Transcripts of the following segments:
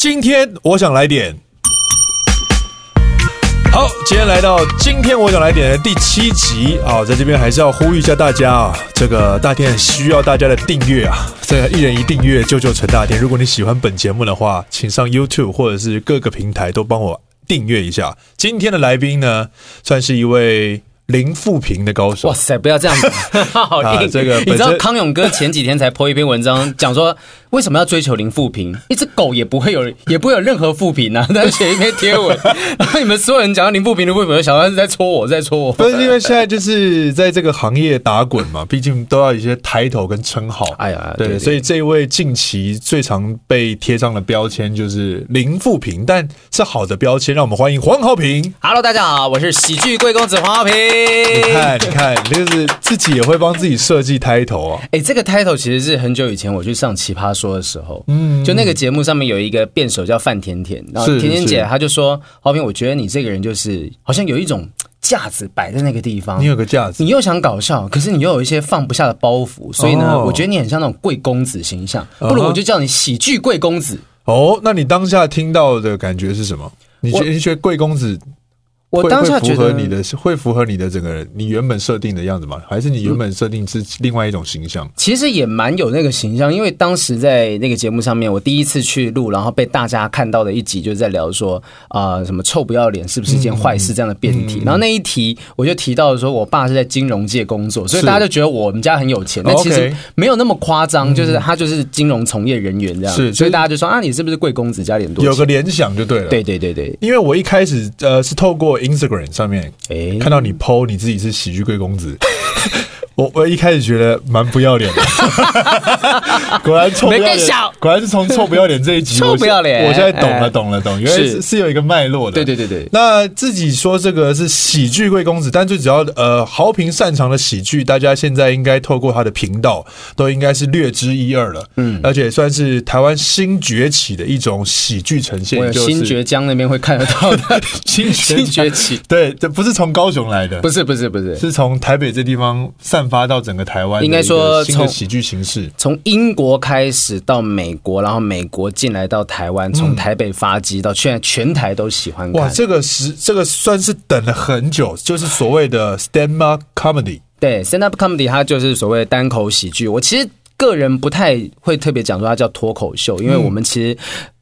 今天我想来点。好，今天来到今天我想来点的第七集啊，在这边还是要呼吁一下大家啊，这个大天需要大家的订阅啊，这个一人一订阅救救陈大天。如果你喜欢本节目的话，请上 YouTube 或者是各个平台都帮我订阅一下。今天的来宾呢，算是一位。零负评的高手，哇塞！不要这样子，好硬。啊、这个你知道康永哥前几天才 po 一篇文章，讲说为什么要追求零负评？一只狗也不会有，也不会有任何负评啊。在写一篇贴文，然后你们所有人讲到零负评的负评，小安是在戳我，在戳我。不是因为现在就是在这个行业打滚嘛，毕竟都要一些抬头跟称号。哎呀，对，对，对，所以这一位近期最常被贴上的标签就是零负评，但是好的标签。让我们欢迎黄浩平。Hello，大家好，我是喜剧贵公子黄浩平。你看，你看，就是自己也会帮自己设计 title 啊。哎、欸，这个 title 其实是很久以前我去上奇葩说的时候，嗯，就那个节目上面有一个辩手叫范甜甜，然后甜甜姐她就说：“豪平，我觉得你这个人就是好像有一种架子摆在那个地方，你有个架子，你又想搞笑，可是你又有一些放不下的包袱，所以呢，哦、我觉得你很像那种贵公子形象，不如我就叫你喜剧贵公子。哦，那你当下听到的感觉是什么？你觉得你觉得贵公子？”我当下觉得会符合你的，会符合你的整个人，你原本设定的样子吗？还是你原本设定是另外一种形象？其实也蛮有那个形象，因为当时在那个节目上面，我第一次去录，然后被大家看到的一集，就是在聊说啊、呃，什么臭不要脸是不是一件坏事这样的辩题。然后那一题我就提到说，我爸是在金融界工作，所以大家就觉得我们家很有钱。但其实没有那么夸张，就是他就是金融从业人员这样。是，所以大家就说啊，你是不是贵公子家里很多？有个联想就对了。对对对对，因为我一开始呃是透过。Instagram 上面，哎，看到你 PO 你自己是喜剧贵公子。我我一开始觉得蛮不要脸的，果然臭不要脸，果然是从臭不要脸这一集，臭不要脸，我现在懂了，懂了，懂，原来是是有一个脉络的。对对对对，那自己说这个是喜剧贵公子，但最主要呃，豪平擅长的喜剧，大家现在应该透过他的频道都应该是略知一二了。嗯，而且算是台湾新崛起的一种喜剧呈现，就是新崛江那边会看得到的 新新崛起。对，这不是从高雄来的，不是不是不是，是从台北这地方散。发到整个台湾，应该说新的喜剧形式，从英国开始到美国，然后美国进来到台湾，从台北发迹到现在，全台都喜欢看。哇，这个是这个算是等了很久，就是所谓的 stand up comedy。对，stand up comedy 它就是所谓的单口喜剧。我其实个人不太会特别讲说它叫脱口秀，因为我们其实。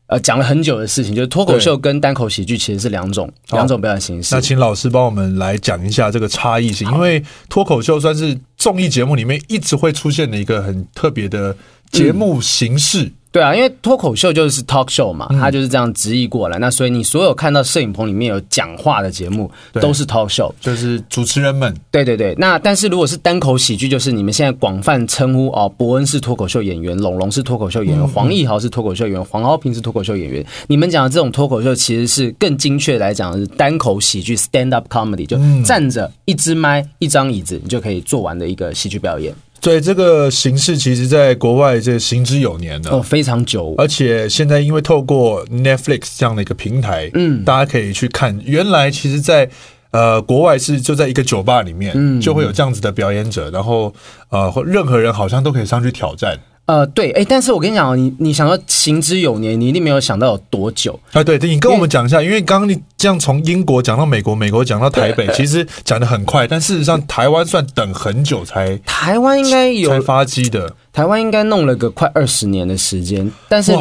呃，讲了很久的事情，就是脱口秀跟单口喜剧其实是两种两种表演形式。那请老师帮我们来讲一下这个差异性，因为脱口秀算是综艺节目里面一直会出现的一个很特别的节目形式。嗯对啊，因为脱口秀就是 talk show 嘛，它就是这样直译过来。嗯、那所以你所有看到摄影棚里面有讲话的节目，都是 talk show，就是主持人们。对对对。那但是如果是单口喜剧，就是你们现在广泛称呼哦，伯恩是脱口秀演员，龙龙是脱口秀演员，嗯、黄义豪是脱口秀演员，黄豪平是脱口秀演员。你们讲的这种脱口秀，其实是更精确来讲的是单口喜剧 stand up comedy，就站着一支麦一张椅子，你就可以做完的一个喜剧表演。所以这个形式其实，在国外这行之有年的，哦，非常久。而且现在因为透过 Netflix 这样的一个平台，嗯，大家可以去看。原来其实在，在呃国外是就在一个酒吧里面，嗯，就会有这样子的表演者，然后呃，任何人好像都可以上去挑战。呃，对，哎，但是我跟你讲，你你想要行之有年，你一定没有想到有多久啊？对，你跟我们讲一下，因为刚刚你这样从英国讲到美国，美国讲到台北，其实讲的很快，但事实上台湾算等很久才，台湾应该有才发机的，台湾应该弄了个快二十年的时间，但是。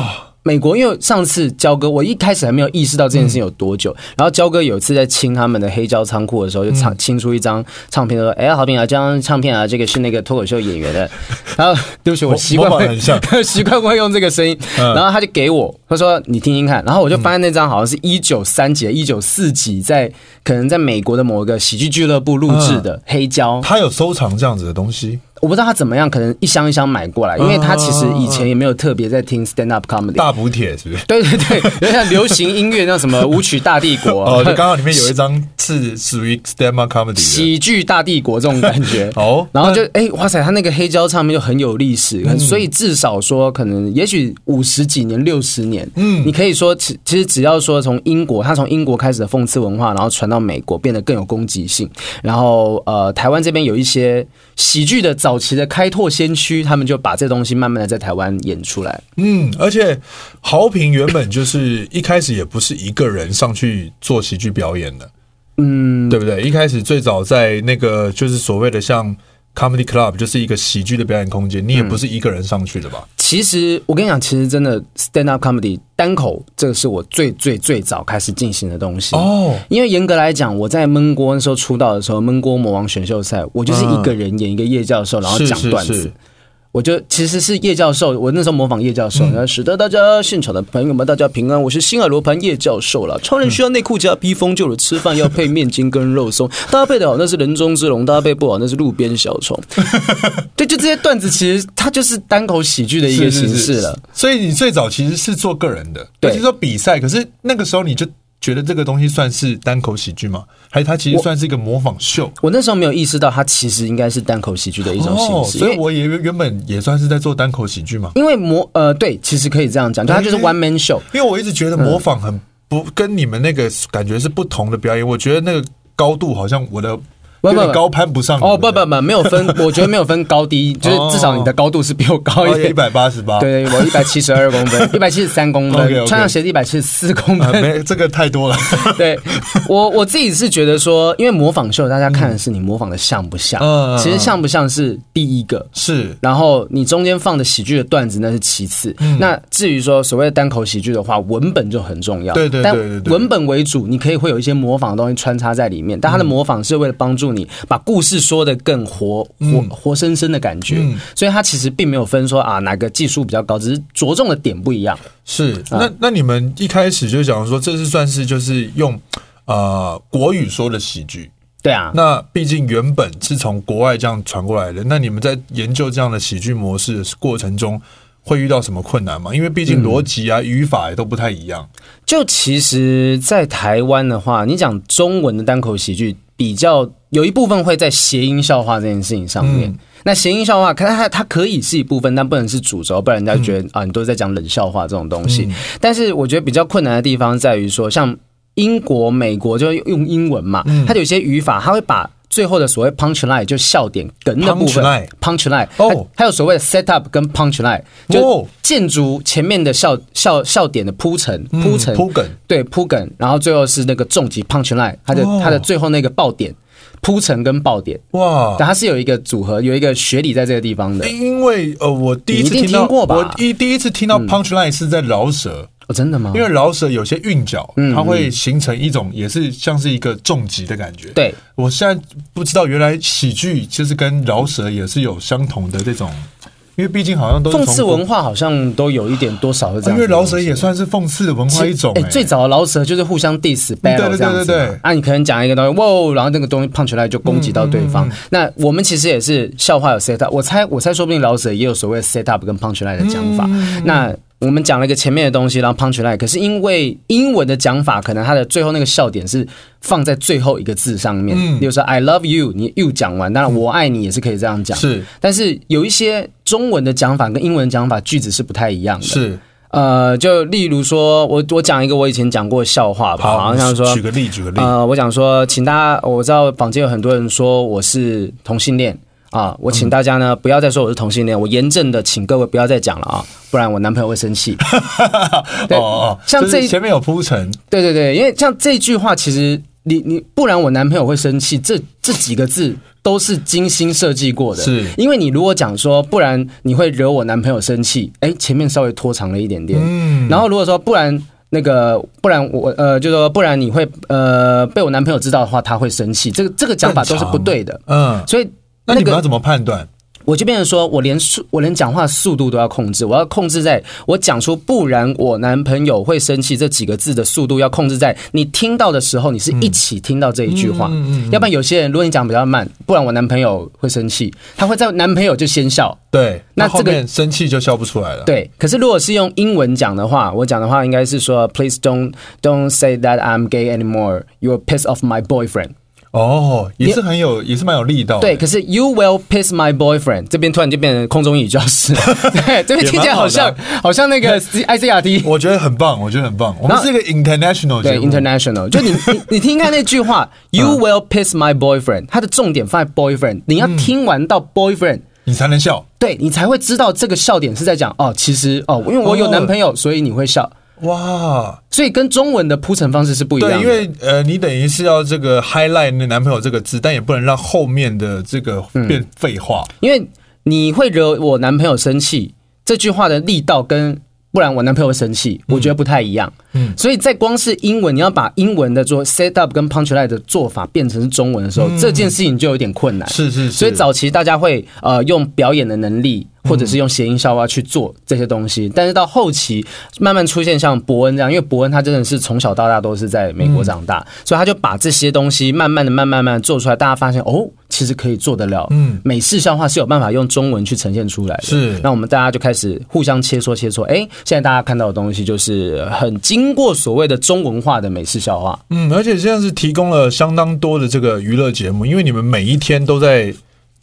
美国，因为上次焦哥，我一开始还没有意识到这件事情有多久。嗯、然后焦哥有一次在清他们的黑胶仓库的时候，就唱清出一张唱片，说：“哎、嗯，豪平啊，这张唱片啊，这个是那个脱口秀演员的。”然后对不起，我习惯会 习惯会用这个声音。嗯、然后他就给我，他说：“你听听看。”然后我就发现那张好像是一九三几、一九四几，在可能在美国的某一个喜剧俱乐部录制的黑胶。他有收藏这样子的东西。我不知道他怎么样，可能一箱一箱买过来，因为他其实以前也没有特别在听 stand up comedy。大补帖是不是？对对对，有点像流行音乐那什么舞曲大帝国。哦，就刚好里面有一张是属于 stand up comedy 喜剧大帝国这种感觉。哦，然后就哎、欸，哇塞，他那个黑胶唱片就很有历史，嗯、所以至少说可能也许五十几年、六十年，嗯，你可以说其其实只要说从英国，他从英国开始的讽刺文化，然后传到美国，变得更有攻击性。然后呃，台湾这边有一些喜剧的早期的开拓先驱，他们就把这东西慢慢的在台湾演出来。嗯，而且豪平原本就是一开始也不是一个人上去做喜剧表演的，嗯，对不对？一开始最早在那个就是所谓的像 Comedy Club，就是一个喜剧的表演空间，你也不是一个人上去的吧？嗯、其实我跟你讲，其实真的 Stand Up Comedy 单口，这个是我最最最早开始进行的东西哦。因为严格来讲，我在闷锅那时候出道的时候，闷锅魔王选秀赛，我就是一个人演一个叶教授，然后讲段子。是是是我就其实是叶教授，我那时候模仿叶教授，然后使得大家现场的朋友们大家平安。我是新耳罗盘叶教授了。超人需要内裤加披风，就是吃饭要配面筋跟肉松，搭配的好那是人中之龙，搭配不好那是路边小虫。对，就这些段子，其实它就是单口喜剧的一个形式了。所以你最早其实是做个人的，对，就是说比赛。可是那个时候你就。觉得这个东西算是单口喜剧吗？还是它其实算是一个模仿秀？我，我那时候没有意识到，它其实应该是单口喜剧的一种形式。哦、所以我也原本也算是在做单口喜剧嘛。因为模呃对，其实可以这样讲，就它就是 one man show。因为我一直觉得模仿很不跟你们那个感觉是不同的表演。我觉得那个高度好像我的。不不高攀不上哦，不不不，没有分，我觉得没有分高低，就是至少你的高度是比我高一点，一百八十八，对，我一百七十二公分，一百七十三公分，穿上鞋子一百七十四公分，没这个太多了。对我我自己是觉得说，因为模仿秀，大家看的是你模仿的像不像，其实像不像是第一个，是，然后你中间放的喜剧的段子那是其次，那至于说所谓的单口喜剧的话，文本就很重要，对对对对，文本为主，你可以会有一些模仿的东西穿插在里面，但它的模仿是为了帮助你把故事。说的更活活活生生的感觉，嗯、所以他其实并没有分说啊哪个技术比较高，只是着重的点不一样。是，那那你们一开始就讲说，这是算是就是用呃国语说的喜剧，对啊。那毕竟原本是从国外这样传过来的，那你们在研究这样的喜剧模式的过程中，会遇到什么困难吗？因为毕竟逻辑啊、嗯、语法也都不太一样。就其实，在台湾的话，你讲中文的单口喜剧。比较有一部分会在谐音笑话这件事情上面，嗯、那谐音笑话，可它它可以是一部分，但不能是主轴，不然人家觉得、嗯、啊，你都在讲冷笑话这种东西。嗯、但是我觉得比较困难的地方在于说，像英国、美国就用英文嘛，它有些语法，它会把。最后的所谓 punch line 就笑点梗的部分，punch line 哦，还有所谓的 set up 跟 punch line，就建筑前面的笑笑笑点的铺陈铺陈。铺梗，对铺梗，然后最后是那个重击 punch line，它的它的最后那个爆点铺陈跟爆点哇，但它是有一个组合，有一个学理在这个地方的。因为呃，我第一次听到我一第一次听到 punch line 是在饶舌。哦，真的吗？因为饶舌有些韵脚，它会形成一种，也是像是一个重击的感觉。对，我现在不知道，原来喜剧其实跟饶舌也是有相同的这种，因为毕竟好像都讽刺文化，好像都有一点多少的这样。因为饶舌也算是讽刺的文化一种。哎，最早的饶舌就是互相 diss battle 这样子。啊，你可能讲一个东西，哇，然后那个东西 punch 来就攻击到对方。那我们其实也是笑话有 set up，我猜我猜说不定老舍也有所谓 set up 跟 punch 来的讲法。那我们讲了一个前面的东西，然后 punch line，可是因为英文的讲法，可能它的最后那个笑点是放在最后一个字上面。嗯，比如说 I love you，你 you 讲完，当然我爱你也是可以这样讲。是，但是有一些中文的讲法跟英文讲法句子是不太一样的。是，呃，就例如说，我我讲一个我以前讲过的笑话吧，好像说举个例，举个例，呃，我讲说，请大家，我知道坊间有很多人说我是同性恋。啊！我请大家呢，不要再说我是同性恋。我严正的请各位不要再讲了啊，不然我男朋友会生气。对，哦，像这前面有铺陈，对对对，因为像这句话，其实你你不然我男朋友会生气，这这几个字都是精心设计过的。是，因为你如果讲说不然你会惹我男朋友生气，哎，前面稍微拖长了一点点。嗯，然后如果说不然那个不然我呃，就说不然你会呃被我男朋友知道的话，他会生气。这个这个讲法都是不对的。嗯，所以。那你们要怎么判断？我就变成说，我连速，我连讲话速度都要控制，我要控制在我讲出“不然我男朋友会生气”这几个字的速度要控制在你听到的时候，你是一起听到这一句话。嗯嗯，要不然有些人，如果你讲比较慢，不然我男朋友会生气，他会在男朋友就先笑。对，那这个生气就笑不出来了。对，可是如果是用英文讲的话，我讲的话应该是说：“Please don't don't say that I'm gay anymore. You'll piss off my boyfriend.” 哦，也是很有，也是蛮有力道。对，可是 You will piss my boyfriend 这边突然就变成空中英语教室，对，这边听起来好像好像那个 ICRT，我觉得很棒，我觉得很棒。我们是一个 international，对，international。就你 你你听看那句话，You will piss my boyfriend，它的重点放在 boyfriend，你要听完到 boyfriend，你才能笑，对你才会知道这个笑点是在讲哦，其实哦，因为我有男朋友，所以你会笑。哇，所以跟中文的铺陈方式是不一样的。对，因为呃，你等于是要这个 highlight 那男朋友这个字，但也不能让后面的这个变废话。嗯，因为你会惹我男朋友生气，这句话的力道跟。不然我男朋友会生气，我觉得不太一样。嗯，所以在光是英文，你要把英文的做 set up 跟 punchline 的做法变成是中文的时候，这件事情就有点困难。是是是。所以早期大家会呃用表演的能力，或者是用谐音笑话去做这些东西，但是到后期慢慢出现像伯恩这样，因为伯恩他真的是从小到大都是在美国长大，所以他就把这些东西慢慢的、慢慢慢做出来，大家发现哦。其实可以做得了，嗯，美式笑话是有办法用中文去呈现出来的。是，那我们大家就开始互相切磋切磋。哎，现在大家看到的东西就是很经过所谓的中文化的美式笑话。嗯，而且现在是提供了相当多的这个娱乐节目，因为你们每一天都在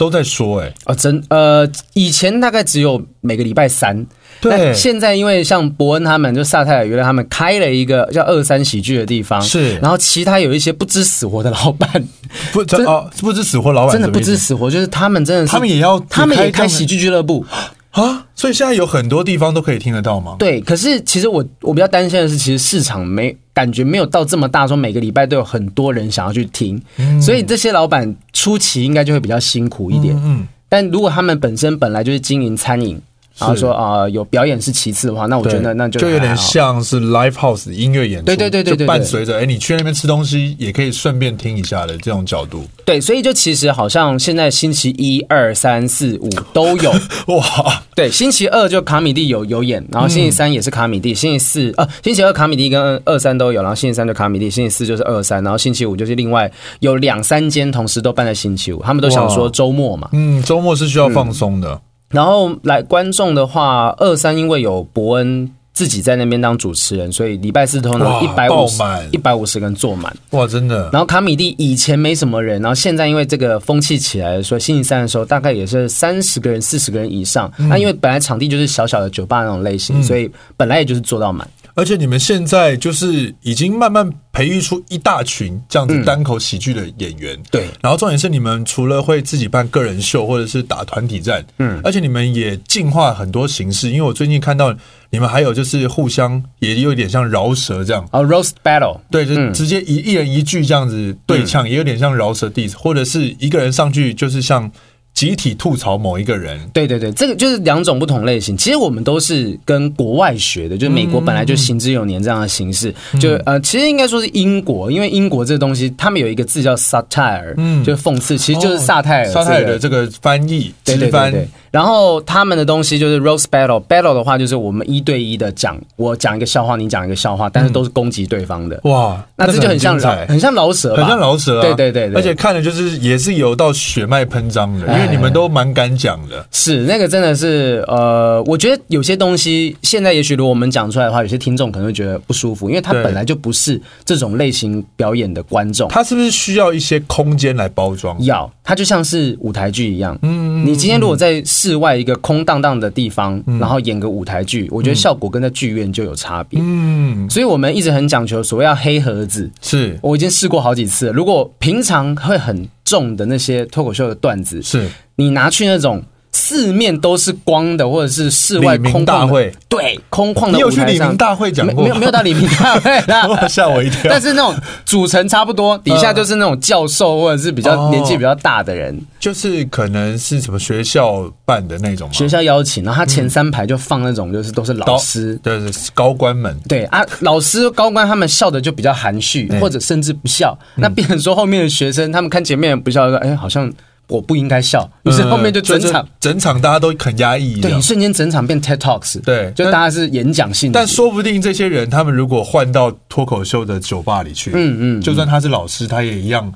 都在说，哎，哦，真呃，以前大概只有每个礼拜三。对，现在因为像伯恩他们，就萨泰尔娱乐他们开了一个叫二三喜剧的地方，是，然后其他有一些不知死活的老板，不，真哦，不知死活老板真的不知死活，就是他们真的是，他们也要，他们也开喜剧俱乐部啊，所以现在有很多地方都可以听得到吗？对，可是其实我我比较担心的是，其实市场没感觉没有到这么大，说每个礼拜都有很多人想要去听，嗯，所以这些老板初期应该就会比较辛苦一点，嗯，但如果他们本身本来就是经营餐饮。然后说啊、呃，有表演是其次的话，那我觉得那就就有点像是 live house 音乐演出，对对对对对，伴随着哎，你去那边吃东西也可以顺便听一下的这种角度。对，所以就其实好像现在星期一、二、三、四、五都有。哇。对，星期二就卡米蒂有有演，然后星期三也是卡米蒂，嗯、星期四啊，星期二卡米蒂跟二三都有，然后星期三就卡米蒂，星期四就是二三，然后星期五就是另外有两三间同时都办在星期五，他们都想说周末嘛，嗯，周末是需要放松的。嗯然后来观众的话，二三因为有伯恩自己在那边当主持人，所以礼拜四通常一百五十一百五十个人坐满。哇，真的！然后卡米蒂以前没什么人，然后现在因为这个风气起来了，所以星期三的时候大概也是三十个人、四十个人以上。那、嗯、因为本来场地就是小小的酒吧那种类型，嗯、所以本来也就是坐到满。而且你们现在就是已经慢慢培育出一大群这样子单口喜剧的演员，嗯、对。然后重点是你们除了会自己办个人秀或者是打团体战，嗯，而且你们也进化很多形式。因为我最近看到你们还有就是互相也有点像饶舌这样啊，roast battle，对，就直接一一人一句这样子对呛，也有点像饶舌 diss，或者是一个人上去就是像。集体吐槽某一个人，对对对，这个就是两种不同类型。其实我们都是跟国外学的，就是美国本来就行之有年这样的形式。嗯、就呃，其实应该说是英国，因为英国这个东西，他们有一个字叫 satire，嗯，就是讽刺，其实就是萨泰尔、这个，萨泰尔的这个翻译，对对对对。然后他们的东西就是 roast battle，battle 的话就是我们一对一的讲，我讲一个笑话，你讲一个笑话，但是都是攻击对方的。哇，那这就很像饶，很像老舍，很像老舍。对对对对，而且看的就是也是有到血脉喷张的，你们都蛮敢讲的。是那个真的是呃，我觉得有些东西现在也许如果我们讲出来的话，有些听众可能会觉得不舒服，因为他本来就不是这种类型表演的观众。他是不是需要一些空间来包装？要，它就像是舞台剧一样。嗯，你今天如果在。室外一个空荡荡的地方，然后演个舞台剧，我觉得效果跟在剧院就有差别。嗯，所以我们一直很讲求所谓要黑盒子。是，我已经试过好几次了。如果平常会很重的那些脱口秀的段子，是你拿去那种。四面都是光的，或者是室外空旷会，对，空旷的。你有去李明大会讲过？没有，没有到李明大会，吓我一跳。但是那种组成差不多，底下就是那种教授或者是比较年纪比较大的人，就是可能是什么学校办的那种。学校邀请，然后他前三排就放那种，就是都是老师，对，高官们。对啊，老师高官他们笑的就比较含蓄，或者甚至不笑。那变成说后面的学生，他们看前面不笑，说：“哎，好像。”我不应该笑，于是后面就整场、嗯、整场大家都很压抑，对，瞬间整场变 TED Talks，对，就大家是演讲性但。但说不定这些人，他们如果换到脱口秀的酒吧里去，嗯嗯，就算他是老师，他也一样。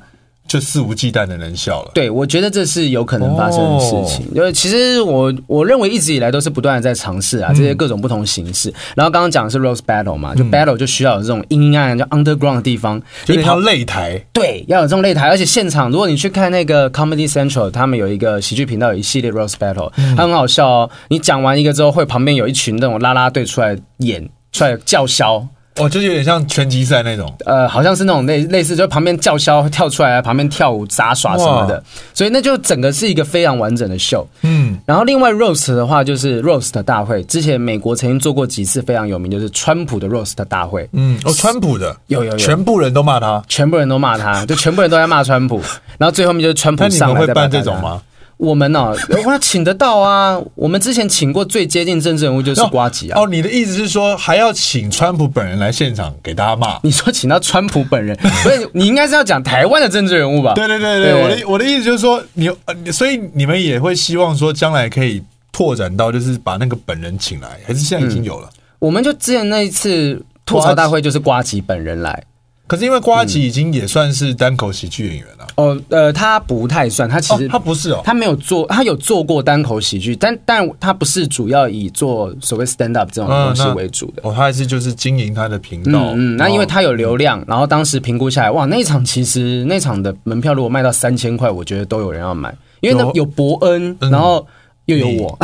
就肆无忌惮的能笑了，对，我觉得这是有可能发生的事情。因为其实我我认为一直以来都是不断的在尝试啊，这些各种不同形式。然后刚刚讲的是 Roast Battle 嘛，就 Battle 就需要有这种阴阴暗暗叫 Underground 的地方，就一条擂台，对，要有这种擂台。而且现场，如果你去看那个 Comedy Central，他们有一个喜剧频道，有一系列 Roast Battle，它很好笑哦。你讲完一个之后，会旁边有一群那种拉拉队出来演，出来叫嚣。哦，就是有点像拳击赛那种，呃，好像是那种类类似，就旁边叫嚣跳出来，旁边跳舞杂耍什么的，所以那就整个是一个非常完整的秀。嗯，然后另外 roast 的话，就是 roast 大会，之前美国曾经做过几次非常有名，就是川普的 roast 大会。嗯，哦，川普的？有有有，全部人都骂他，全部人都骂他，就全部人都在骂川普，然后最后面就是川普上来。会办这种吗？我们呢、啊，我要请得到啊！我们之前请过最接近政治人物就是瓜吉啊。哦，你的意思是说还要请川普本人来现场给大家骂？你说请到川普本人，所以你应该是要讲台湾的政治人物吧？对对对对，对我的我的意思就是说，你所以你们也会希望说将来可以拓展到就是把那个本人请来，还是现在已经有了？嗯、我们就之前那一次吐槽大会就是瓜吉本人来。可是因为瓜吉已经也算是单口喜剧演员了。哦，呃，他不太算，他其实、哦、他不是哦，他没有做，他有做过单口喜剧，但但他不是主要以做所谓 stand up 这种东西为主的。哦，他还是就是经营他的频道。嗯，那因为他有流量，然后当时评估下来，哇，那场其实那场的门票如果卖到三千块，我觉得都有人要买，因为那有伯恩，然后。又有我，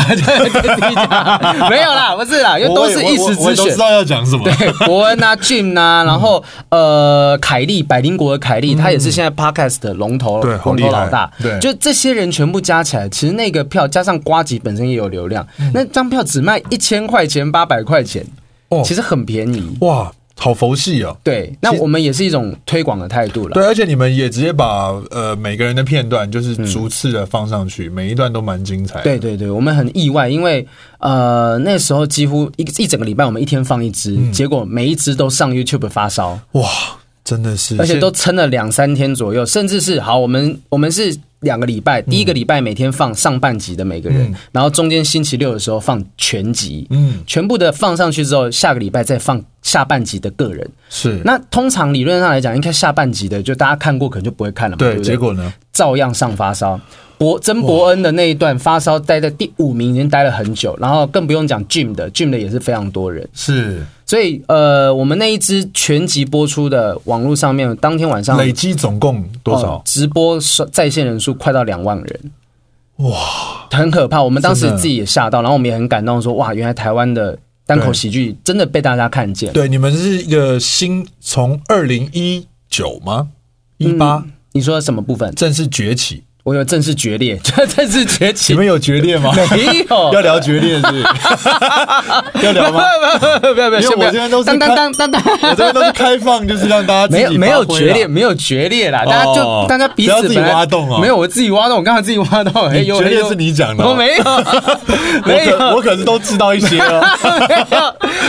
没有啦，不是啦，因为都是一时之选。我都知道要讲什么。对，伯恩啊，Jim 啊，然后呃，凯利，百灵国的凯利，他也是现在 Podcast 的龙头，龙头老大。对，就这些人全部加起来，其实那个票加上瓜吉本身也有流量，那张票只卖一千块钱、八百块钱，哦，其实很便宜。哇。好佛系哦，对，那我们也是一种推广的态度了。对，而且你们也直接把呃每个人的片段就是逐次的放上去，嗯、每一段都蛮精彩。对对对，我们很意外，因为呃那时候几乎一一整个礼拜，我们一天放一支，嗯、结果每一支都上 YouTube 发烧。哇，真的是，而且都撑了两三天左右，甚至是好，我们我们是。两个礼拜，第一个礼拜每天放上半集的每个人，嗯、然后中间星期六的时候放全集，嗯，全部的放上去之后，下个礼拜再放下半集的个人。是，那通常理论上来讲，应该下半集的就大家看过，可能就不会看了嘛。对，对对，结果呢，照样上发烧。伯曾伯恩的那一段发烧待在第五名，已经待了很久，然后更不用讲 Jim 的，Jim 的也是非常多人。是。所以，呃，我们那一支全集播出的网络上面，当天晚上累积总共多少？直播在线人数快到两万人，哇，很可怕。我们当时自己也吓到，然后我们也很感动，说哇，原来台湾的单口喜剧真的被大家看见。对，你们是一个新从二零一九吗？一八？你说什么部分？正式崛起。我有正式决裂，正式崛起。你们有决裂吗？没有，要聊决裂是？要聊吗？不要不要不要，因为我这边都是当当当当当，我这边都是开放，就是让大家没有没有决裂，没有决裂啦，大家就大家彼此自己挖洞啊，没有我自己挖洞，我刚才自己挖洞，哎，决裂是你讲的，我没有，没有，我可是都知道一些哦，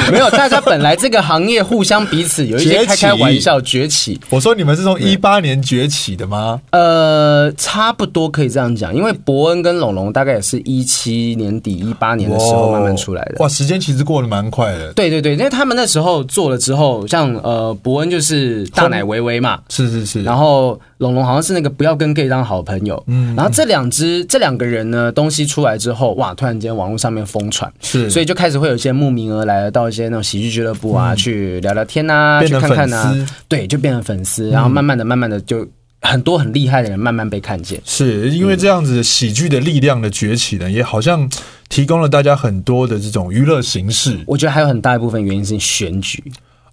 没有没有，大家本来这个行业互相彼此有一些开开玩笑崛起。我说你们是从一八年崛起的吗？呃，差不。多可以这样讲，因为伯恩跟龙龙大概也是一七年底、一八年的时候慢慢出来的。哇，时间其实过得蛮快的。对对对，因为他们那时候做了之后，像呃伯恩就是大奶微微嘛，是是是，然后龙龙好像是那个不要跟 gay 当好朋友，嗯，然后这两只这两个人呢，东西出来之后，哇，突然间网络上面疯传，是，所以就开始会有一些慕名而来的到一些那种喜剧俱乐部啊，嗯、去聊聊天啊，去看看啊，对，就变成粉丝，然后慢慢的、慢慢的就。很多很厉害的人慢慢被看见，是因为这样子喜剧的力量的崛起呢，也好像提供了大家很多的这种娱乐形式。我觉得还有很大一部分原因是选举。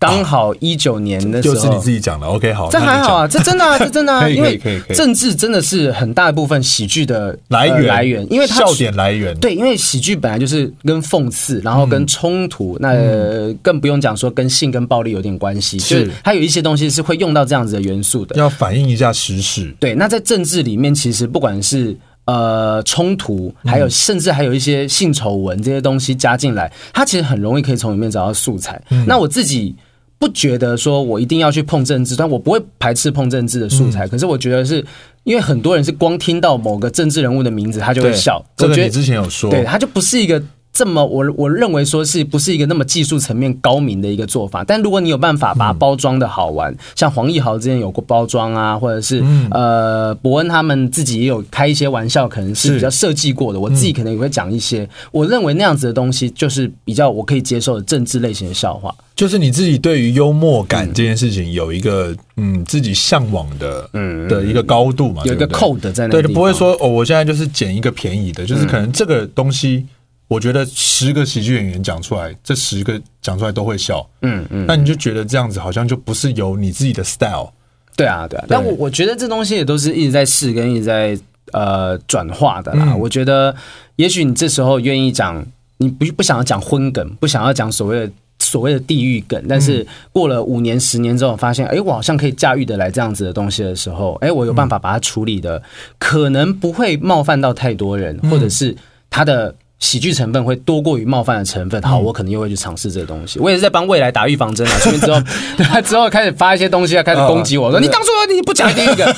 刚好一九年的时候，就是你自己讲的，OK，好，这还好啊，这真的啊，这真的啊，因为政治真的是很大一部分喜剧的来源来源，因为它笑点来源，对，因为喜剧本来就是跟讽刺，然后跟冲突，那更不用讲说跟性跟暴力有点关系，就是它有一些东西是会用到这样子的元素的，要反映一下时事。对，那在政治里面，其实不管是呃冲突，还有甚至还有一些性丑闻这些东西加进来，它其实很容易可以从里面找到素材。那我自己。不觉得说我一定要去碰政治，但我不会排斥碰政治的素材。嗯、可是我觉得是因为很多人是光听到某个政治人物的名字，他就会笑。这个你之前有说，对，他就不是一个。这么我我认为说是不是一个那么技术层面高明的一个做法？但如果你有办法把它包装的好玩，嗯、像黄义豪之前有过包装啊，或者是、嗯、呃伯恩他们自己也有开一些玩笑，可能是比较设计过的。我自己可能也会讲一些，我认为那样子的东西就是比较我可以接受的政治类型的笑话。就是你自己对于幽默感这件事情有一个嗯自己向往的嗯的一个高度嘛，有一个 code 在那，对，不会说哦，我现在就是捡一个便宜的，就是可能这个东西。我觉得十个喜剧演员讲出来，这十个讲出来都会笑，嗯嗯，那你就觉得这样子好像就不是有你自己的 style，对啊对啊。但我我觉得这东西也都是一直在试跟一直在呃转化的啦。嗯、我觉得也许你这时候愿意讲，你不不想要讲荤梗，不想要讲所谓的所谓的地狱梗，但是过了五年十年之后，发现哎，我好像可以驾驭得来这样子的东西的时候，哎，我有办法把它处理的，可能不会冒犯到太多人，或者是他的。喜剧成分会多过于冒犯的成分，好，我可能又会去尝试这个东西。我也是在帮未来打预防针啊，所以之后，他之后开始发一些东西，啊开始攻击我说：“你当初你不讲第一个。”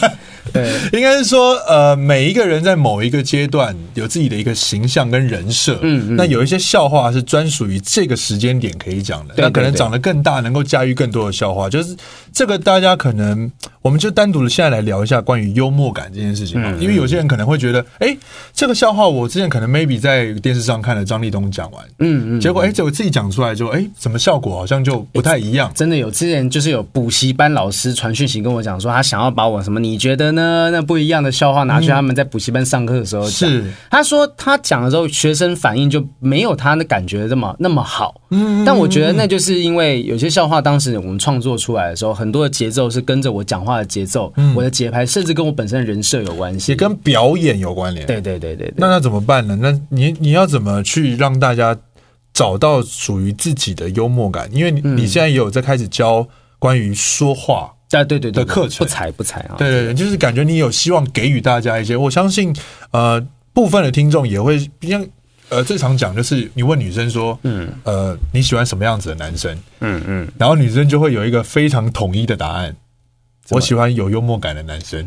对，应该是说，呃，每一个人在某一个阶段有自己的一个形象跟人设，嗯嗯，那有一些笑话是专属于这个时间点可以讲的，那可能长得更大，能够驾驭更多的笑话，就是这个大家可能，我们就单独的现在来聊一下关于幽默感这件事情，因为有些人可能会觉得，哎，这个笑话我之前可能 maybe 在电视上看了张立东讲完，嗯嗯，结果哎，这我自己讲出来就，哎，怎么效果好像就不太一样？真的有之前就是有补习班老师传讯息跟我讲说，他想要把我什么，你觉得呢？呃，那不一样的笑话拿去他们在补习班上课的时候讲，是他说他讲的时候，学生反应就没有他的感觉这么那么好。嗯，但我觉得那就是因为有些笑话当时我们创作出来的时候，很多的节奏是跟着我讲话的节奏，我的节拍，甚至跟我本身的人设有关系，也跟表演有关联。对对对对，那那怎么办呢？那你你要怎么去让大家找到属于自己的幽默感？因为你你现在也有在开始教关于说话。对对对的课程。不踩不踩啊，对对对，就是感觉你有希望给予大家一些，我相信呃部分的听众也会，像呃最常讲就是你问女生说，嗯。呃你喜欢什么样子的男生，嗯嗯，然后女生就会有一个非常统一的答案，我喜欢有幽默感的男生，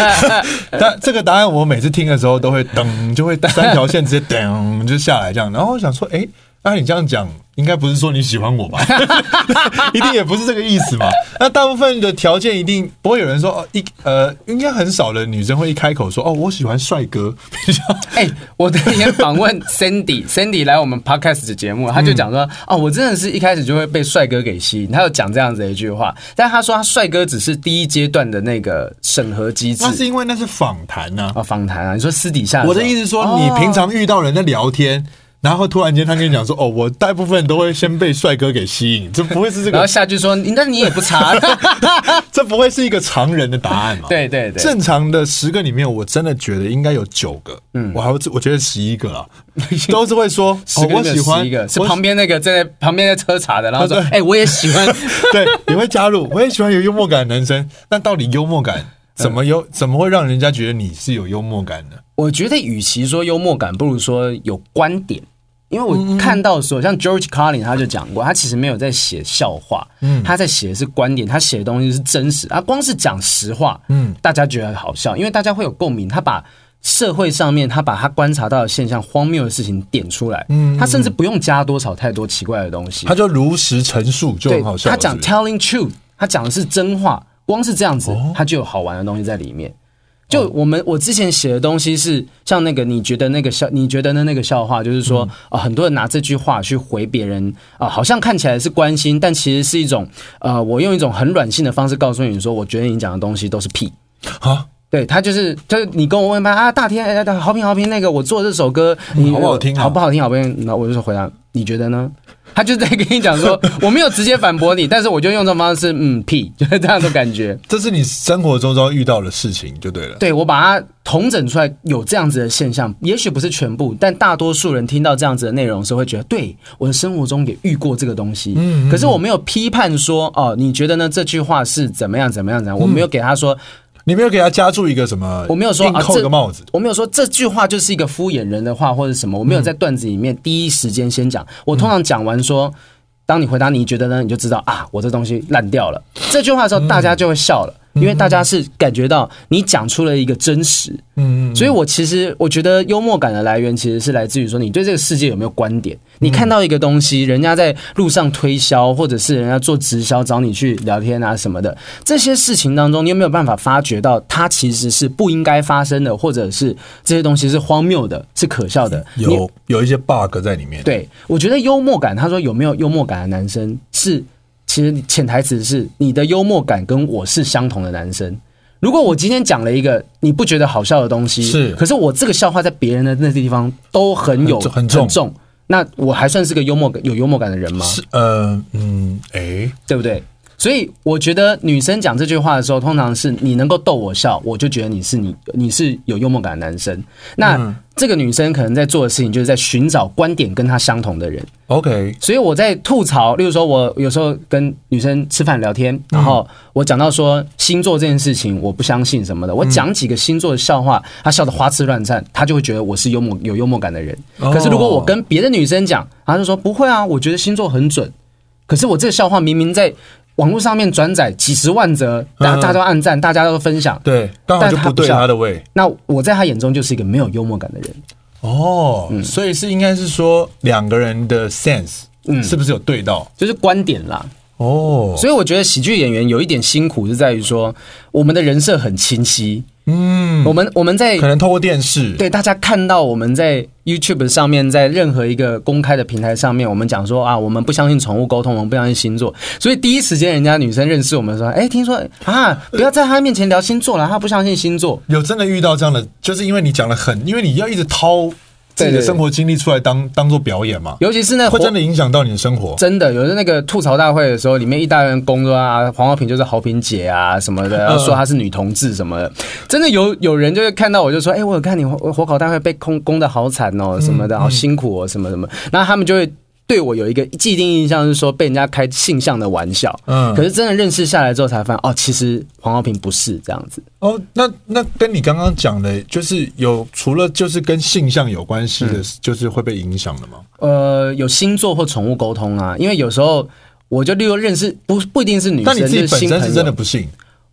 但这个答案我每次听的时候都会噔就会三条线直接 噔就下来这样，然后我想说哎。诶那你这样讲，应该不是说你喜欢我吧？一定也不是这个意思嘛。那大部分的条件一定不会有人说哦，一呃，应该很少的女生会一开口说哦，我喜欢帅哥。哎、欸，我那天访问 Cindy，Cindy 来我们 Podcast 的节目，他就讲说、嗯、哦，我真的是一开始就会被帅哥给吸引。他有讲这样子的一句话，但他说他帅哥只是第一阶段的那个审核机制。那是因为那是访谈呢？啊，访谈啊？你说私底下？我的意思是说，你平常遇到人在聊天。然后突然间，他跟你讲说：“哦，我大部分都会先被帅哥给吸引，这不会是这个。”然后下句说：“那你也不差。”这不会是一个常人的答案嘛？对对对，正常的十个里面，我真的觉得应该有九个，嗯，我还我觉得十一个了，都是会说：“哦，我喜欢。”一个是旁边那个在旁边在喝茶的，然后说：“哎，我也 喜欢。”对，也会加入，我也喜欢有幽默感的男生。那到底幽默感怎么有？怎么会让人家觉得你是有幽默感的？我觉得，与其说幽默感，不如说有观点。因为我看到的时候，像 George Carlin 他就讲过，他其实没有在写笑话，嗯，他在写的是观点，他写的东西是真实，他光是讲实话，嗯，大家觉得好笑，因为大家会有共鸣。他把社会上面他把他观察到的现象、荒谬的事情点出来，嗯，他甚至不用加多少太多奇怪的东西，他就如实陈述就很好笑。他讲 telling truth，他讲的是真话，光是这样子，他就有好玩的东西在里面。就我们我之前写的东西是像那个你觉得那个笑你觉得的那个笑话，就是说啊，很多人拿这句话去回别人啊，好像看起来是关心，但其实是一种呃，我用一种很软性的方式告诉你说，我觉得你讲的东西都是屁啊。对他就是就是你跟我问吧啊，大天哎，好评好评，那个我做这首歌你好不好听？好不好听？好不好听？那我就说回答，你觉得呢？他就在跟你讲说，我没有直接反驳你，但是我就用这种方式，嗯，屁，就是这样的感觉。这是你生活中遭遇到的事情，就对了。对，我把它统整出来，有这样子的现象，也许不是全部，但大多数人听到这样子的内容的时候，会觉得，对，我的生活中也遇过这个东西。嗯，可是我没有批判说，哦，你觉得呢？这句话是怎么样？怎么样？怎样？我没有给他说。你没有给他加注一个什么？我没有说啊，扣个帽子。我没有说这句话就是一个敷衍人的话或者什么。我没有在段子里面第一时间先讲。我通常讲完说，当你回答你觉得呢，你就知道啊，我这东西烂掉了。这句话的时候，大家就会笑了。因为大家是感觉到你讲出了一个真实，嗯，所以我其实我觉得幽默感的来源其实是来自于说你对这个世界有没有观点。你看到一个东西，人家在路上推销，或者是人家做直销找你去聊天啊什么的，这些事情当中，你有没有办法发觉到它其实是不应该发生的，或者是这些东西是荒谬的，是可笑的？有有一些 bug 在里面。对，我觉得幽默感，他说有没有幽默感的男生是。其实潜台词是你的幽默感跟我是相同的男生。如果我今天讲了一个你不觉得好笑的东西，是，可是我这个笑话在别人的那些地方都很有很重，很重，那我还算是个幽默感有幽默感的人吗？是，呃，嗯，哎，对不对？所以我觉得女生讲这句话的时候，通常是你能够逗我笑，我就觉得你是你你是有幽默感的男生。那这个女生可能在做的事情，就是在寻找观点跟她相同的人。OK，所以我在吐槽，例如说我有时候跟女生吃饭聊天，然后我讲到说星座这件事情，我不相信什么的，我讲几个星座的笑话，她笑得花枝乱颤，她就会觉得我是幽默有幽默感的人。可是如果我跟别的女生讲，她就说不会啊，我觉得星座很准。可是我这个笑话明明在。网络上面转载几十万则，大家都按赞，大家都分享。对，但他就不对他的胃。那我在他眼中就是一个没有幽默感的人。哦，嗯、所以是应该是说两个人的 sense，嗯，是不是有对到？就是观点啦。哦，所以我觉得喜剧演员有一点辛苦，是在于说我们的人设很清晰。嗯，我们我们在可能透过电视，对大家看到我们在 YouTube 上面，在任何一个公开的平台上面，我们讲说啊，我们不相信宠物沟通，我们不相信星座，所以第一时间人家女生认识我们说，哎，听说啊，不要在她面前聊星座了，她不相信星座。有真的遇到这样的，就是因为你讲的很，因为你要一直掏。自己的生活经历出来当当做表演嘛，尤其是那会真的影响到你的生活。真的，有的那个吐槽大会的时候，里面一大人工作啊，黄浩平就是好平姐啊什么的，然后说她是女同志什么的。真的有有人就会看到我就说，哎，我有看你火火烤大会被攻攻的好惨哦什么的，好辛苦哦什么什么。然后他们就会。对我有一个既定印象是说被人家开性向的玩笑，嗯，可是真的认识下来之后才发现，哦，其实黄浩平不是这样子。哦，那那跟你刚刚讲的，就是有除了就是跟性向有关系的，就是会被影响的吗？呃，有星座或宠物沟通啊，因为有时候我就例如认识不不一定是女生，但你自己本身是真的不信。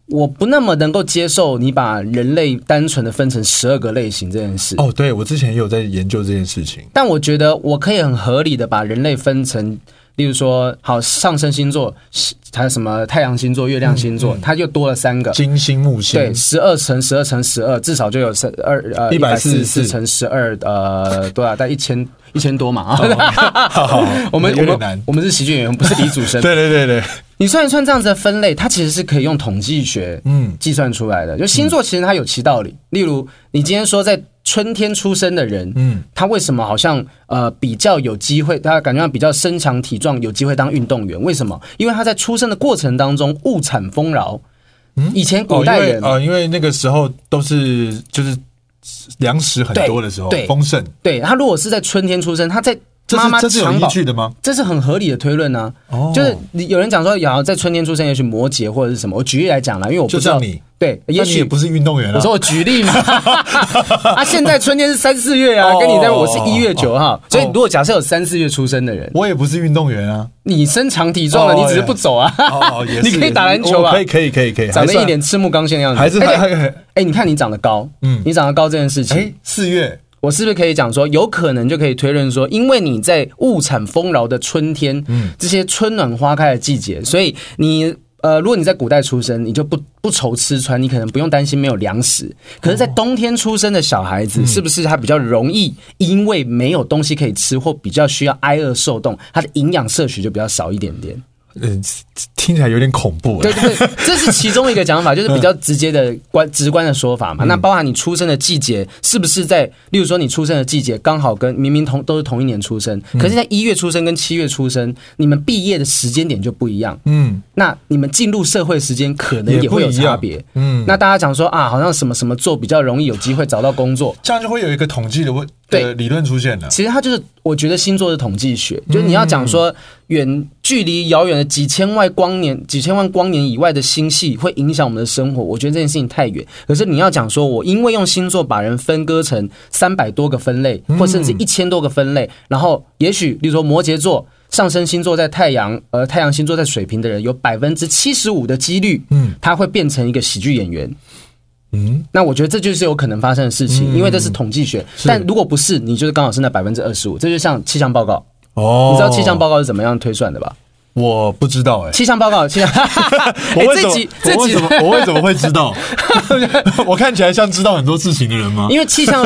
我不那么能够接受你把人类单纯的分成十二个类型这件事。哦，对，我之前也有在研究这件事情。但我觉得我可以很合理的把人类分成，例如说，好，上升星座，还有什么太阳星座、月亮星座，嗯嗯、它就多了三个金星、木星。对，十二乘十二乘十二，至少就有十二呃一百四十四乘十二呃多少？大概一千一千多嘛啊。我们我们我们是喜剧演员，不是李祖生。对对对对。你算一算这样子的分类，它其实是可以用统计学嗯计算出来的。就星座其实它有其道理。例如，你今天说在春天出生的人，嗯，他为什么好像呃比较有机会？他感觉上比较身强体壮，有机会当运动员？为什么？因为他在出生的过程当中物产丰饶。嗯，以前古代人啊，因为那个时候都是就是粮食很多的时候，丰盛。对，他如果是在春天出生，他在。妈妈这是有依据的吗？这是很合理的推论呢。哦，就是有人讲说，瑶在春天出生，也许摩羯或者是什么。我举例来讲了，因为我不知道你对，也许也不是运动员啊。我说我举例嘛。啊，现在春天是三四月啊，跟你在我是一月九号，所以如果假设有三四月出生的人，我也不是运动员啊。你身长体壮的，你只是不走啊。哦，也是。你可以打篮球啊？可以，可以，可以，可以。长得一脸赤木刚宪的样子，还是还哎，你看你长得高，嗯，你长得高这件事情，哎，四月。我是不是可以讲说，有可能就可以推论说，因为你在物产丰饶的春天，嗯，这些春暖花开的季节，所以你呃，如果你在古代出生，你就不不愁吃穿，你可能不用担心没有粮食。可是，在冬天出生的小孩子，是不是他比较容易因为没有东西可以吃，或比较需要挨饿受冻，他的营养摄取就比较少一点点？嗯，听起来有点恐怖。对对对，这是其中一个讲法，就是比较直接的观 直观的说法嘛。那包含你出生的季节，是不是在，例如说你出生的季节刚好跟明明同都是同一年出生，可是在一月出生跟七月出生，你们毕业的时间点就不一样。嗯，那你们进入社会时间可能也会有差别。嗯，那大家讲说啊，好像什么什么做比较容易有机会找到工作，这样就会有一个统计的问对理论出现了。其实它就是，我觉得星座是统计学，就是你要讲说远距离遥远的几千万光年、几千万光年以外的星系会影响我们的生活，我觉得这件事情太远。可是你要讲说，我因为用星座把人分割成三百多个分类，或甚至一千多个分类，然后也许，比如说摩羯座上升星座在太阳，呃，太阳星座在水瓶的人，有百分之七十五的几率，嗯，他会变成一个喜剧演员。嗯，那我觉得这就是有可能发生的事情，嗯、因为这是统计学。但如果不是，你就是刚好是那百分之二十五，这就像气象报告哦。你知道气象报告是怎么样推算的吧？我不知道哎、欸。气象报告，气象。我为什么？我为什么？我为什么会知道？我看起来像知道很多事情的人吗？因为气象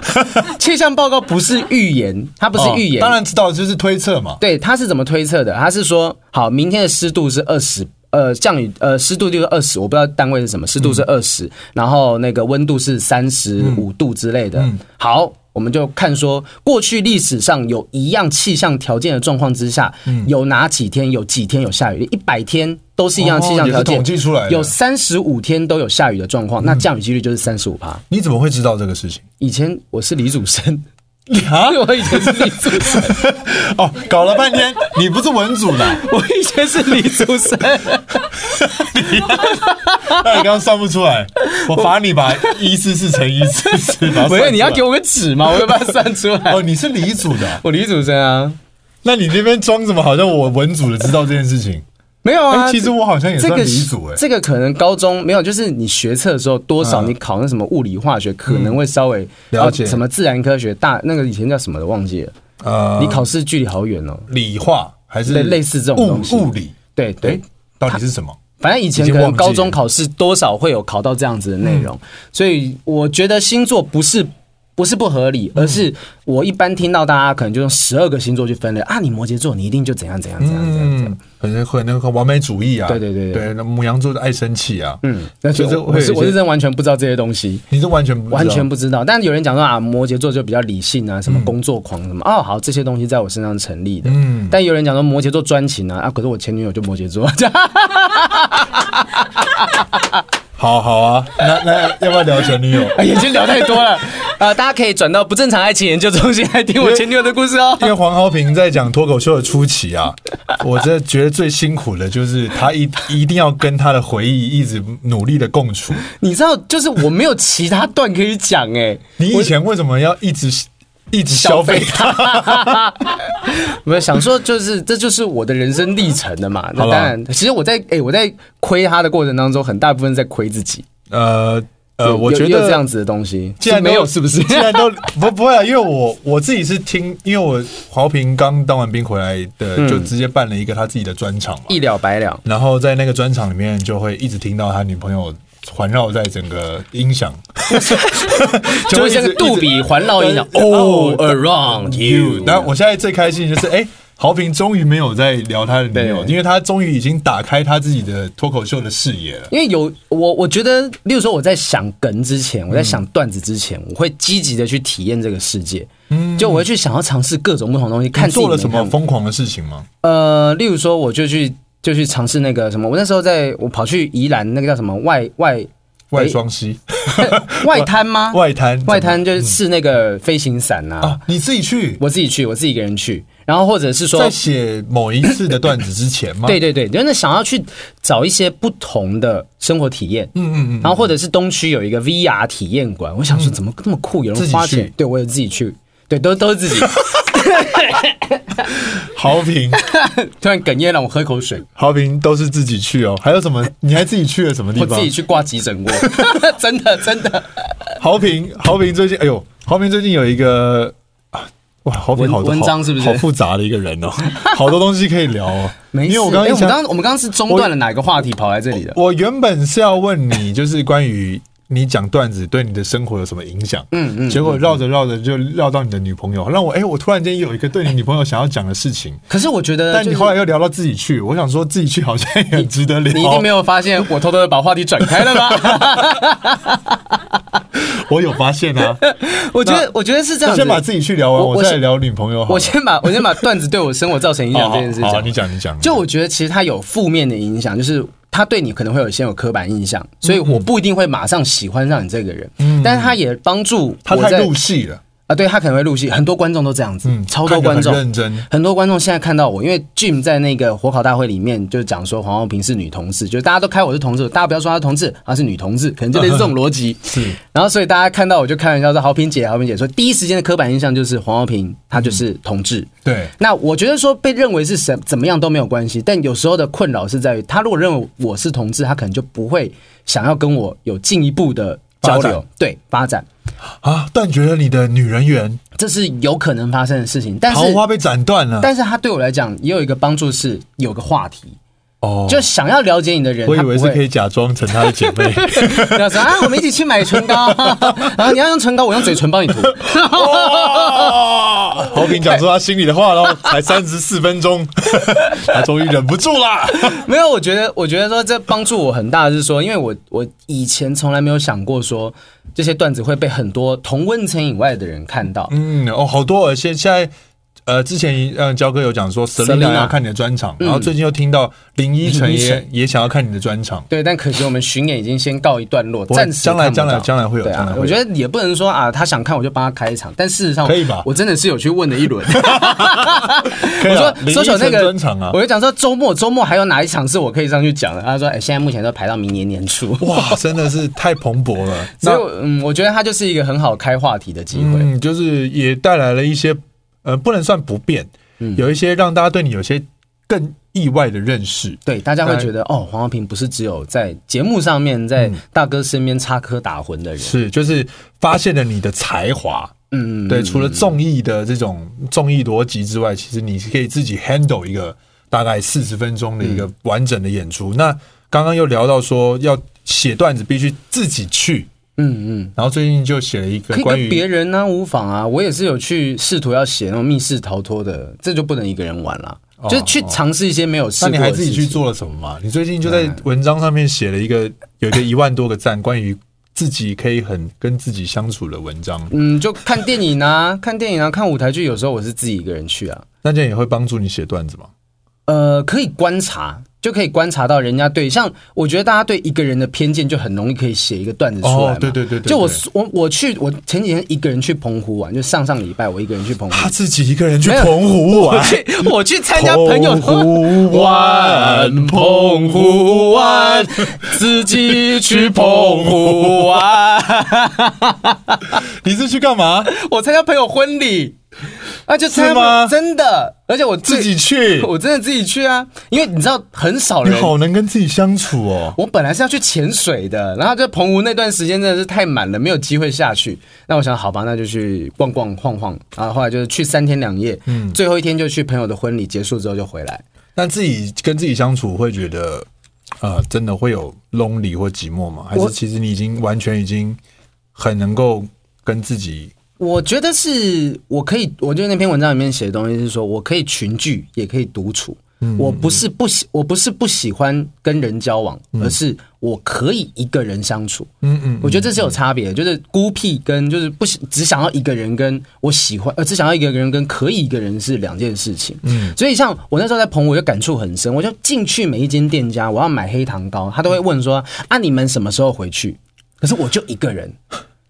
气象报告不是预言，它不是预言、哦。当然知道，就是推测嘛。对，它是怎么推测的？它是说，好，明天的湿度是二十。呃，降雨呃，湿度就是二十，我不知道单位是什么，湿度是二十、嗯，然后那个温度是三十五度之类的、嗯。好，我们就看说，过去历史上有一样气象条件的状况之下、嗯，有哪几天有几天有下雨？一百天都是一样气象条件，统计出来有三十五天都有下雨的状况、嗯，那降雨几率就是三十五趴。你怎么会知道这个事情？以前我是李祖生。啊！我以前是李主生 哦，搞了半天你不是文组的，我以前是李祖生。那你刚刚算不出来，我罚你把一四四乘一四四。不是，你要给我个纸吗？我要把它算出来。哦，你是李组的，我李祖生啊。那你那边装什么？好像我文组的知道这件事情。没有啊，其实我好像也是理组诶、欸。这个可能高中没有，就是你学测的时候，多少你考那什么物理化学，嗯、可能会稍微了解什么自然科学大那个以前叫什么的忘记了。呃，你考试距离好远哦。理化还是类类似这种东西？物理对对，到底是什么？反正以前可能高中考试多少会有考到这样子的内容，所以我觉得星座不是。不是不合理，而是我一般听到大家可能就用十二个星座去分类啊，你摩羯座你一定就怎样怎样怎样怎样怎样，可能可能很完美主义啊，对对对对，那母羊座的爱生气啊，嗯，那就是我是我是真完全不知道这些东西，你是完全完全不知道，但有人讲说啊，摩羯座就比较理性啊，什么工作狂什么哦，好这些东西在我身上成立的，嗯，但有人讲说摩羯座专情啊，啊，可是我前女友就摩羯座。好好啊，那那要不要聊前女友？哎，已经聊太多了。呃，大家可以转到不正常爱情研究中心来听我前女友的故事哦。因为黄豪平在讲脱口秀的初期啊，我真的觉得最辛苦的就是他一一定要跟他的回忆一直努力的共处。你知道，就是我没有其他段可以讲哎。你以前为什么要一直？一直消费他，没有想说，就是这就是我的人生历程的嘛。那当然，其实我在哎，我在亏他的过程当中，很大部分在亏自己。呃呃，我觉得这样子的东西，既然没有，是不是？既然都 不不会啊，因为我我自己是听，因为我豪平刚当完兵回来的，就直接办了一个他自己的专场嘛，一了百了。然后在那个专场里面，就会一直听到他女朋友。环绕在整个音响，就会像个杜比环绕音响，All around you。那我现在最开心就是，哎、欸，豪平终于没有在聊他的女友，因为他终于已经打开他自己的脱口秀的视野了。因为有我，我觉得，例如说我在想梗之前，我在想段子之前，我会积极的去体验这个世界。嗯，就我会去想要尝试各种不同的东西，看做了什么疯狂的事情吗？呃，例如说，我就去。就去尝试那个什么，我那时候在我跑去宜兰那个叫什么外外外双溪 外滩吗？外滩外滩就是试那个飞行伞呐、啊嗯啊。你自己去？我自己去，我自己一个人去。然后或者是说在写某一次的段子之前吗？对对对，真的想要去找一些不同的生活体验。嗯嗯嗯。然后或者是东区有一个 VR 体验馆，我想说怎么那么酷，有人花钱？对我也自己去，对，都都是自己。豪平 突然哽咽，让我喝口水。豪平都是自己去哦，还有什么？你还自己去了什么地方？我自己去挂急诊过，真的真的。豪平，豪平最近，哎呦，豪平最近有一个哇，豪平好多文章是不是？好复杂的一个人哦，好多东西可以聊哦。没事，因为我刚刚我们刚我们刚刚是中断了哪个话题跑来这里的？我原本是要问你，就是关于。你讲段子对你的生活有什么影响？嗯嗯，结果绕着绕着就绕到你的女朋友，让我哎、欸，我突然间有一个对你女朋友想要讲的事情。可是我觉得，但你后来又聊到自己去，我想说自己去好像也很值得聊。你一定没有发现我偷偷的把话题转开了吗？我有发现啊。我觉得，我觉得是这样。先把自己去聊完，我再聊女朋友。我先把我先把段子对我生活造成影响 这件事情。好，你讲你讲。就我觉得，其实它有负面的影响，就是。他对你可能会有先有刻板印象，所以我不一定会马上喜欢上你这个人。嗯，但是他也帮助我在他太入戏了。啊，对他可能会入戏，很多观众都这样子，嗯，超多观众认真，很多观众现在看到我，因为 Jim 在那个火烤大会里面就讲说黄浩平是女同志，就是大家都开我是同志，大家不要说她是同志，她是女同志，可能就类似这种逻辑。是，然后所以大家看到我就开玩笑说豪平姐，豪平姐说第一时间的刻板印象就是黄浩平她就是同志。对，那我觉得说被认为是什怎么样都没有关系，但有时候的困扰是在于，他如果认为我是同志，他可能就不会想要跟我有进一步的交流，对发展。啊，断绝了你的女人缘，这是有可能发生的事情。但是桃花被斩断了，但是它对我来讲也有一个帮助，是有个话题。哦，就想要了解你的人，我以为是可以假装成他的姐妹，要说啊，我们一起去买唇膏，然 后你要用唇膏，我用嘴唇帮你涂。哇，豪平讲出他心里的话喽，才三十四分钟，他终于忍不住啦。没有，我觉得，我觉得说这帮助我很大的是说，因为我我以前从来没有想过说这些段子会被很多同温层以外的人看到。嗯，哦，好多，而且现在。呃，之前让，焦哥有讲说，Selina 要看你的专场，然后最近又听到林依晨也也想要看你的专场。对，但可惜我们巡演已经先告一段落，暂时将来将来将来会有。对啊，我觉得也不能说啊，他想看我就帮他开一场，但事实上可以吧？我真的是有去问了一轮。我说林依晨专场啊，我就讲说周末周末还有哪一场是我可以上去讲的？他说，哎，现在目前都排到明年年初。哇，真的是太蓬勃了。所以嗯，我觉得他就是一个很好开话题的机会，嗯，就是也带来了一些呃，不能算不便。有一些让大家对你有些更意外的认识，对大家会觉得哦，黄豪平不是只有在节目上面在大哥身边插科打诨的人，是就是发现了你的才华，嗯，对，除了综艺的这种综艺逻辑之外，其实你是可以自己 handle 一个大概四十分钟的一个完整的演出。那刚刚又聊到说要写段子必须自己去。嗯嗯，然后最近就写了一个关于别人呢、啊、无妨啊，我也是有去试图要写那种密室逃脱的，这就不能一个人玩了，哦、就是去尝试一些没有试。那你还自己去做了什么吗？你最近就在文章上面写了一个有一个一万多个赞，关于自己可以很跟自己相处的文章。嗯，就看电影啊，看电影啊，看舞台剧，有时候我是自己一个人去啊。那这样也会帮助你写段子吗？呃，可以观察。就可以观察到人家对，像我觉得大家对一个人的偏见就很容易可以写一个段子出来嘛。哦，对对对对。就我我我去我前几天一个人去澎湖玩，就上上礼拜我一个人去澎湖。他自己一个人去澎湖玩。我去我去参加朋友。澎湖湾，澎湖湾，自己去澎湖湾。你是去干嘛？我参加朋友婚礼。啊，就是吗？真的，而且我自己去，我真的自己去啊！因为你知道，很少人，你好能跟自己相处哦。我本来是要去潜水的，然后在澎湖那段时间真的是太满了，没有机会下去。那我想，好吧，那就去逛逛晃晃。然后后来就是去三天两夜，嗯，最后一天就去朋友的婚礼结束之后就回来。那自己跟自己相处，会觉得呃，真的会有 lonely 或寂寞吗？还是其实你已经完全已经很能够跟自己？我觉得是我可以，我觉得那篇文章里面写的东西是说，我可以群聚，也可以独处。嗯，我不是不喜，我不是不喜欢跟人交往，而是我可以一个人相处。嗯嗯，我觉得这是有差别的，就是孤僻跟就是不只想要一个人跟我喜欢，呃，只想要一个人跟可以一个人是两件事情。嗯，所以像我那时候在澎湖，我就感触很深，我就进去每一间店家，我要买黑糖糕，他都会问说啊，你们什么时候回去？可是我就一个人。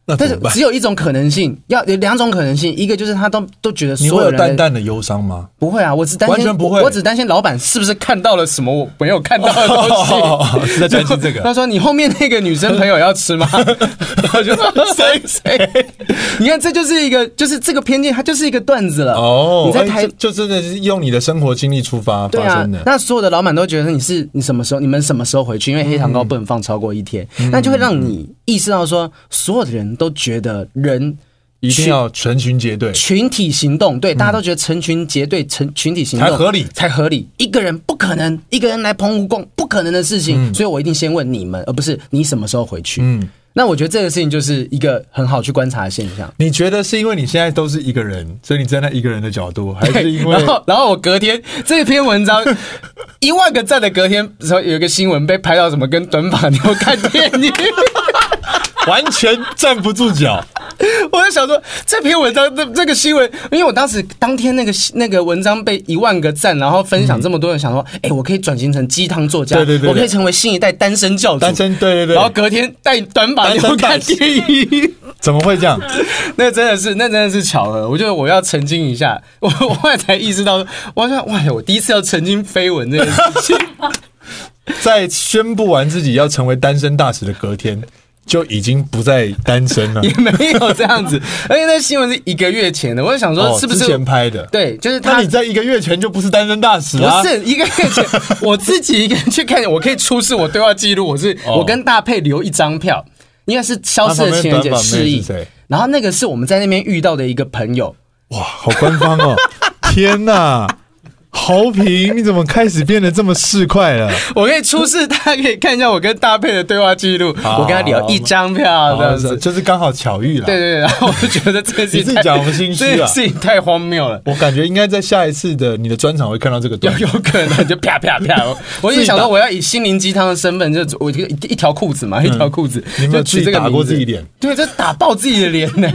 但是只有一种可能性，要有两种可能性，一个就是他都都觉得所有人淡淡的忧伤吗？不会啊，我只担心完全不会，我只担心老板是不是看到了什么我 没有看到的东西，哦哦哦、是在担心这个。他说：“你后面那个女生朋友要吃吗？” 我就说：“谁谁？”你看，这就是一个，就是这个偏见，它就是一个段子了。哦，你在台就，就真的是用你的生活经历出发发生的。啊、那所有的老板都觉得你是你什么时候？你们什么时候回去？因为黑糖糕不能放超过一天，嗯、那就会让你意识到说，所有的人都觉得。人一定要成群结队，群体行动，对，大家都觉得成群结队、成群体行动才合理，才合理。一个人不可能，一个人来澎湖逛，不可能的事情。所以我一定先问你们，而不是你什么时候回去。嗯，那我觉得这个事情就是一个很好去观察的现象。你觉得是因为你现在都是一个人，所以你站在一个人的角度，还是因为？然后，然后我隔天这篇文章一万个赞的隔天，时候有一个新闻被拍到什么跟短发妞看电影。完全站不住脚，我就想说这篇文章这这个新闻，因为我当时当天那个那个文章被一万个赞，然后分享这么多人，想说，哎，我可以转型成鸡汤作家，对对对，我可以成为新一代单身教主，单身，对对对，然后隔天带短发妞看电影，怎么会这样？那真的是，那真的是巧合。我觉得我要澄清一下，我 我后来才意识到，我想，哇，我第一次要澄清绯闻这件事情。在宣布完自己要成为单身大使的隔天，就已经不再单身了，也没有这样子。而且那新闻是一个月前的，我就想说是不是之前拍的？对，就是他。那你在一个月前就不是单身大使啊？不是一个月前，我自己一个人去看，我可以出示我对话记录。我是 我跟大佩留一张票。应该是消失的情人节失忆，然后那个是我们在那边遇到的一个朋友。哇，好官方哦！天哪！豪平，你怎么开始变得这么市侩了？我可以出示，大家可以看一下我跟大佩的对话记录。我跟他聊一张票，这样子就是刚好巧遇了。对对对，然后我就觉得这个事情讲我们心虚啊，事情太荒谬了。我感觉应该在下一次的你的专场会看到这个。有有可能就啪啪啪！我就想到，我要以心灵鸡汤的身份，就我一一条裤子嘛，一条裤子，你们去打过自己脸？对，就打爆自己的脸呢。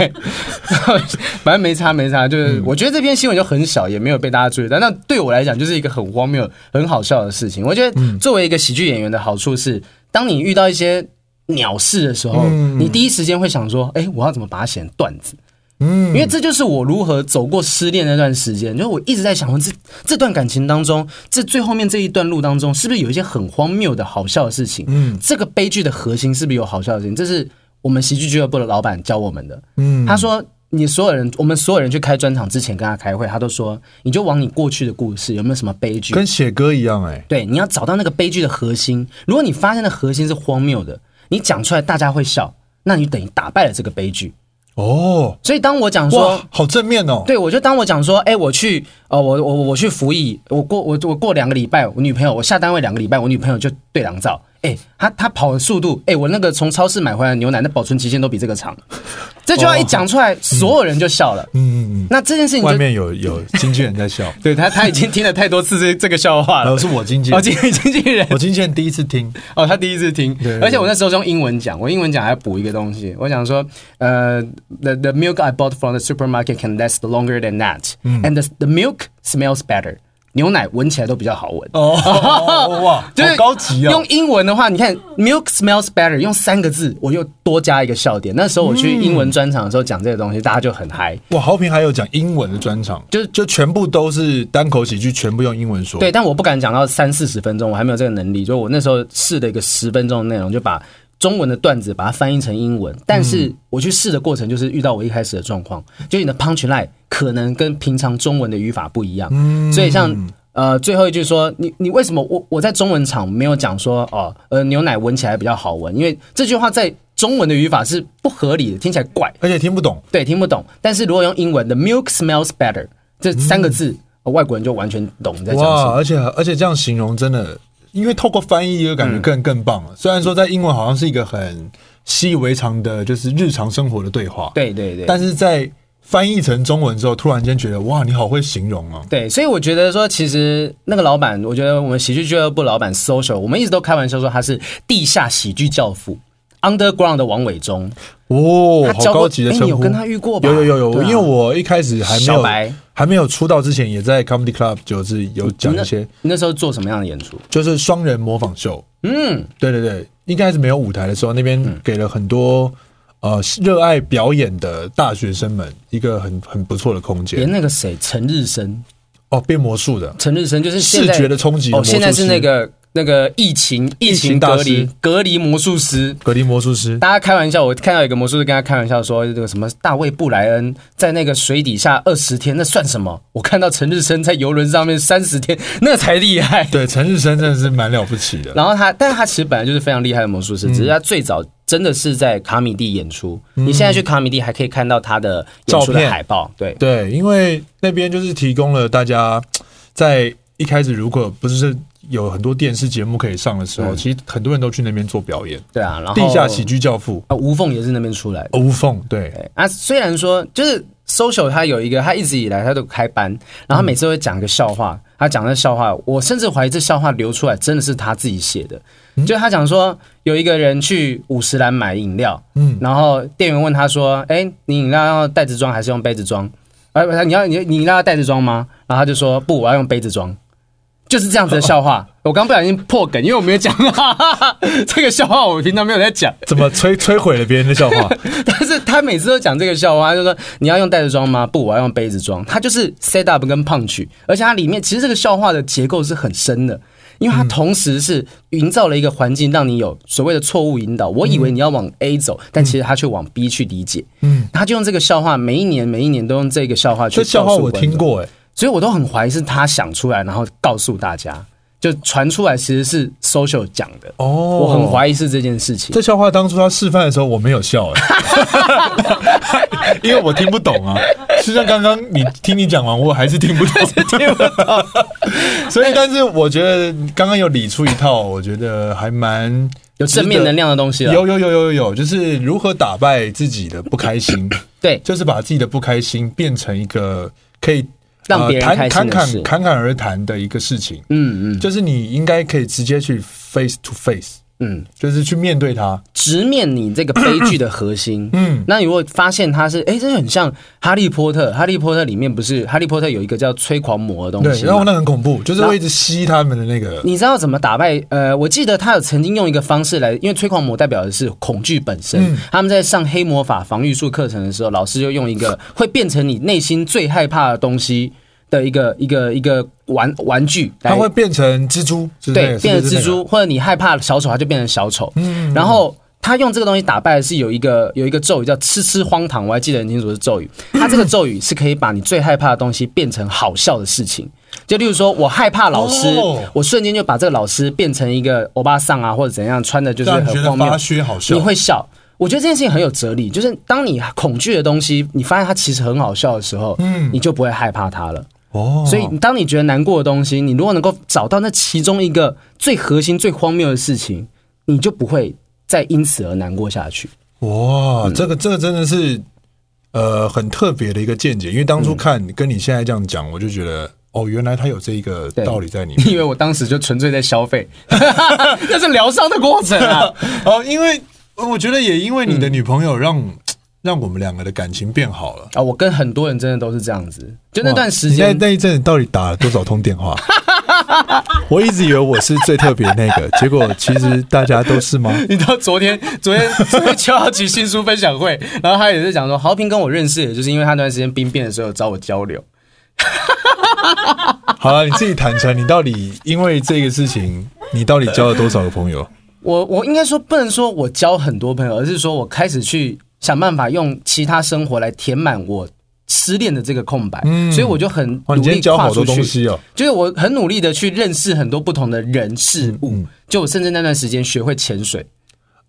反正没差没差，就是我觉得这篇新闻就很小，也没有被大家注意到。那对我我来讲，就是一个很。荒谬、很好笑的事情。我觉得，作为一个喜剧演员的好处是，当你遇到一些鸟事的时候，你第一时间会想说：“哎，我要怎么把它写成段子？”嗯，因为这就是我如何走过失恋那段时间。就是我一直在想说，这这段感情当中，这最后面这一段路当中，是不是有一些很荒谬的好笑的事情？嗯，这个悲剧的核心是不是有好笑的事情？这是我们喜剧俱乐部的老板教我们的。嗯，他说。你所有人，我们所有人去开专场之前跟他开会，他都说，你就往你过去的故事有没有什么悲剧，跟写歌一样哎、欸。对，你要找到那个悲剧的核心。如果你发现的核心是荒谬的，你讲出来大家会笑，那你等于打败了这个悲剧。哦，所以当我讲说，好正面哦。对，我就当我讲说，哎，我去，呃，我我我去服役，我过我我过两个礼拜，我女朋友我下单位两个礼拜，我女朋友就对狼照。哎，他他跑的速度，哎，我那个从超市买回来的牛奶，那保存期限都比这个长。这句话一讲出来，所有人就笑了。嗯嗯嗯。那这件事情，外面有有经纪人在笑。对他，他已经听了太多次这这个笑话了。是我经纪人，哦，经经纪人，我经纪人第一次听。哦，他第一次听。对。而且我那时候用英文讲，我英文讲还要补一个东西。我讲说，呃，the the milk I bought from the supermarket can last longer than that, and the the milk smells better. 牛奶闻起来都比较好闻哦，哇，就是高级啊！用英文的话，你看 “milk smells better”，用三个字，我又多加一个笑点。那时候我去英文专场的时候讲这个东西，大家就很嗨。哇，豪平还有讲英文的专场，就就全部都是单口喜剧，全部用英文说。对，但我不敢讲到三四十分钟，我还没有这个能力。就我那时候试了一个十分钟的内容，就把。中文的段子把它翻译成英文，但是我去试的过程就是遇到我一开始的状况，就你的 punch line 可能跟平常中文的语法不一样，所以像呃最后一句说你你为什么我我在中文场没有讲说哦呃牛奶闻起来比较好闻，因为这句话在中文的语法是不合理的，听起来怪，而且听不懂，对，听不懂。但是如果用英文的 milk smells better 这三个字，外国人就完全懂你在讲什么。而且而且这样形容真的。因为透过翻译，就感觉更更棒了。虽然说在英文好像是一个很习以为常的，就是日常生活的对话，对对对。但是在翻译成中文之后，突然间觉得哇，你好会形容啊！对，所以我觉得说，其实那个老板，我觉得我们喜剧俱乐部老板 social，我们一直都开玩笑说他是地下喜剧教父，underground 的王伟忠。哦，好高级的称呼，你有跟他遇过吧？有有有有，因为我一开始还没有白还没有出道之前，也在 Comedy Club 就是有讲一些。你那时候做什么样的演出？就是双人模仿秀。嗯，对对对，一开始没有舞台的时候，那边给了很多呃热爱表演的大学生们一个很很不错的空间。连那个谁，陈日升，哦，变魔术的陈日升，就是视觉的冲击。哦，现在是那个。那个疫情，疫情隔离，隔离魔术师，隔离魔术师。大家开玩笑，我看到有个魔术师跟他开玩笑说，这个什么大卫布莱恩在那个水底下二十天，那算什么？我看到陈日升在游轮上面三十天，那才厉害。对，陈日升真的是蛮了不起的。然后他，但是他其实本来就是非常厉害的魔术师，只是他最早真的是在卡米蒂演出。你现在去卡米蒂还可以看到他的演出的海报。对对，因为那边就是提供了大家在一开始如果不是。有很多电视节目可以上的时候，其实很多人都去那边做表演。对啊，然后地下喜剧教父啊，吴凤也是那边出来的。吴凤对啊，虽然说就是 social，他有一个，他一直以来他都开班，然后他每次会讲一个笑话。他讲的笑话，我甚至怀疑这笑话流出来真的是他自己写的。就他讲说，有一个人去五十岚买饮料，嗯，然后店员问他说：“哎，你饮料要袋子装还是用杯子装？哎，你要你你饮料要袋子装吗？”然后他就说：“不，我要用杯子装。”就是这样子的笑话。我刚不小心破梗，因为我没有讲 这个笑话，我平常没有在讲。怎么摧摧毁了别人的笑话？但是他每次都讲这个笑话，他就说你要用袋子装吗？不，我要用杯子装。他就是 set up 跟 punch，而且它里面其实这个笑话的结构是很深的，因为它同时是营造了一个环境，让你有所谓的错误引导。我以为你要往 A 走，但其实他却往 B 去理解。嗯，他就用这个笑话，每一年每一年都用这个笑话去。这笑话我听过哎。所以，我都很怀疑是他想出来，然后告诉大家，就传出来，其实是 social 讲的。哦，我很怀疑是这件事情。这笑话当初他示范的时候，我没有笑，因为我听不懂啊。就像刚刚你听你讲完，我还是听不懂，听不懂。所以，但是我觉得刚刚有理出一套，我觉得还蛮有正面能量的东西。有有有有有，就是如何打败自己的不开心。对，就是把自己的不开心变成一个可以。让别人开心的事，侃侃而谈的一个事情，嗯嗯，就是你应该可以直接去 face to face。嗯，就是去面对它，直面你这个悲剧的核心。嗯，那你如果发现它是，哎、欸，这很像哈利波特。哈利波特里面不是哈利波特有一个叫催狂魔的东西，对，然后那很恐怖，就是会一直吸他们的那个。你知道怎么打败？呃，我记得他有曾经用一个方式来，因为催狂魔代表的是恐惧本身。嗯、他们在上黑魔法防御术课程的时候，老师就用一个会变成你内心最害怕的东西。的一个一个一个玩玩具，它会变成蜘蛛，对，变成蜘蛛，或者你害怕小丑，它就变成小丑。嗯，然后他用这个东西打败的是有一个有一个咒语叫“痴痴荒唐”，我还记得很清楚是咒语。他这个咒语是可以把你最害怕的东西变成好笑的事情。就例如说，我害怕老师，我瞬间就把这个老师变成一个欧巴桑啊，或者怎样穿的，就是很荒谬，你会笑。我觉得这件事情很有哲理，就是当你恐惧的东西，你发现它其实很好笑的时候，嗯，你就不会害怕它了。哦，所以当你觉得难过的东西，你如果能够找到那其中一个最核心、最荒谬的事情，你就不会再因此而难过下去。哇，嗯、这个这个真的是呃很特别的一个见解，因为当初看跟你现在这样讲，我就觉得哦，原来他有这一个道理在里面。你以为我当时就纯粹在消费，那是疗伤的过程啊。哦，因为我觉得也因为你的女朋友让。嗯让我们两个的感情变好了啊！我跟很多人真的都是这样子，就那段时间，那那一阵到底打了多少通电话？我一直以为我是最特别那个，结果其实大家都是吗？你知道昨天昨天昨天秋豪奇新书分享会，然后他也是讲说，豪平跟我认识，也就是因为他那段时间兵变的时候找我交流。好了，你自己坦诚，你到底因为这个事情，你到底交了多少个朋友？我我应该说不能说我交很多朋友，而是说我开始去。想办法用其他生活来填满我失恋的这个空白，嗯，所以我就很努力跨出去，就是我很努力的去认识很多不同的人事物，就我甚至那段时间学会潜水。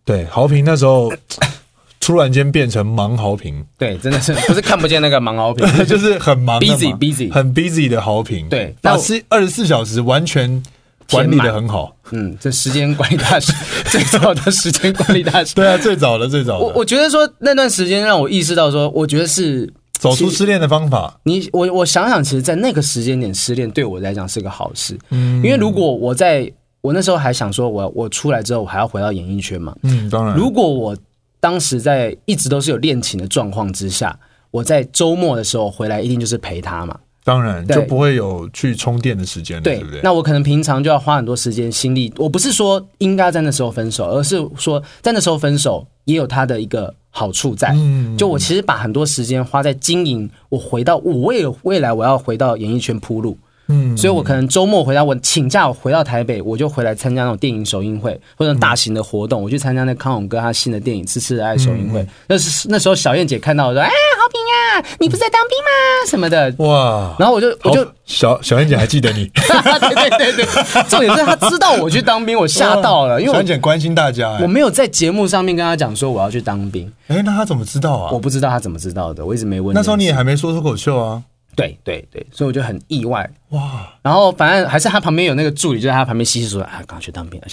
对，豪平那时候 突然间变成盲豪平，对，真的是不是看不见那个盲豪平，就是很忙，busy busy，很 busy 的豪平。对，那是二十四小时完全。管理的很好，嗯，这时间管理大师 最早的时间管理大师，对啊，最早的最早的。我我觉得说那段时间让我意识到说，我觉得是走出失恋的方法。你我我想想，其实，在那个时间点失恋对我来讲是个好事，嗯，因为如果我在我那时候还想说，我我出来之后我还要回到演艺圈嘛，嗯，当然，如果我当时在一直都是有恋情的状况之下，我在周末的时候回来，一定就是陪他嘛。当然就不会有去充电的时间了，对，对不对？那我可能平常就要花很多时间心力。我不是说应该在那时候分手，而是说在那时候分手也有它的一个好处在。嗯，就我其实把很多时间花在经营，我回到我为了未来我要回到演艺圈铺路。嗯，所以我可能周末回到我请假，我回到台北，我就回来参加那种电影首映会或者大型的活动。我去参加那康永哥他新的电影《痴痴的爱》首映会。那是那时候小燕姐看到我说：“哎，好平啊，你不是在当兵吗？什么的。”哇！然后我就我就小小燕姐还记得你，对对对对。重点是她知道我去当兵，我吓到了，因为小燕姐关心大家。我没有在节目上面跟她讲说我要去当兵。哎，那她怎么知道啊？我不知道她怎么知道的，我一直没问。那时候你也还没说脱口秀啊。对对对，所以我就很意外哇！然后反正还是他旁边有那个助理，就在他旁边细细说：“啊，刚去当兵了，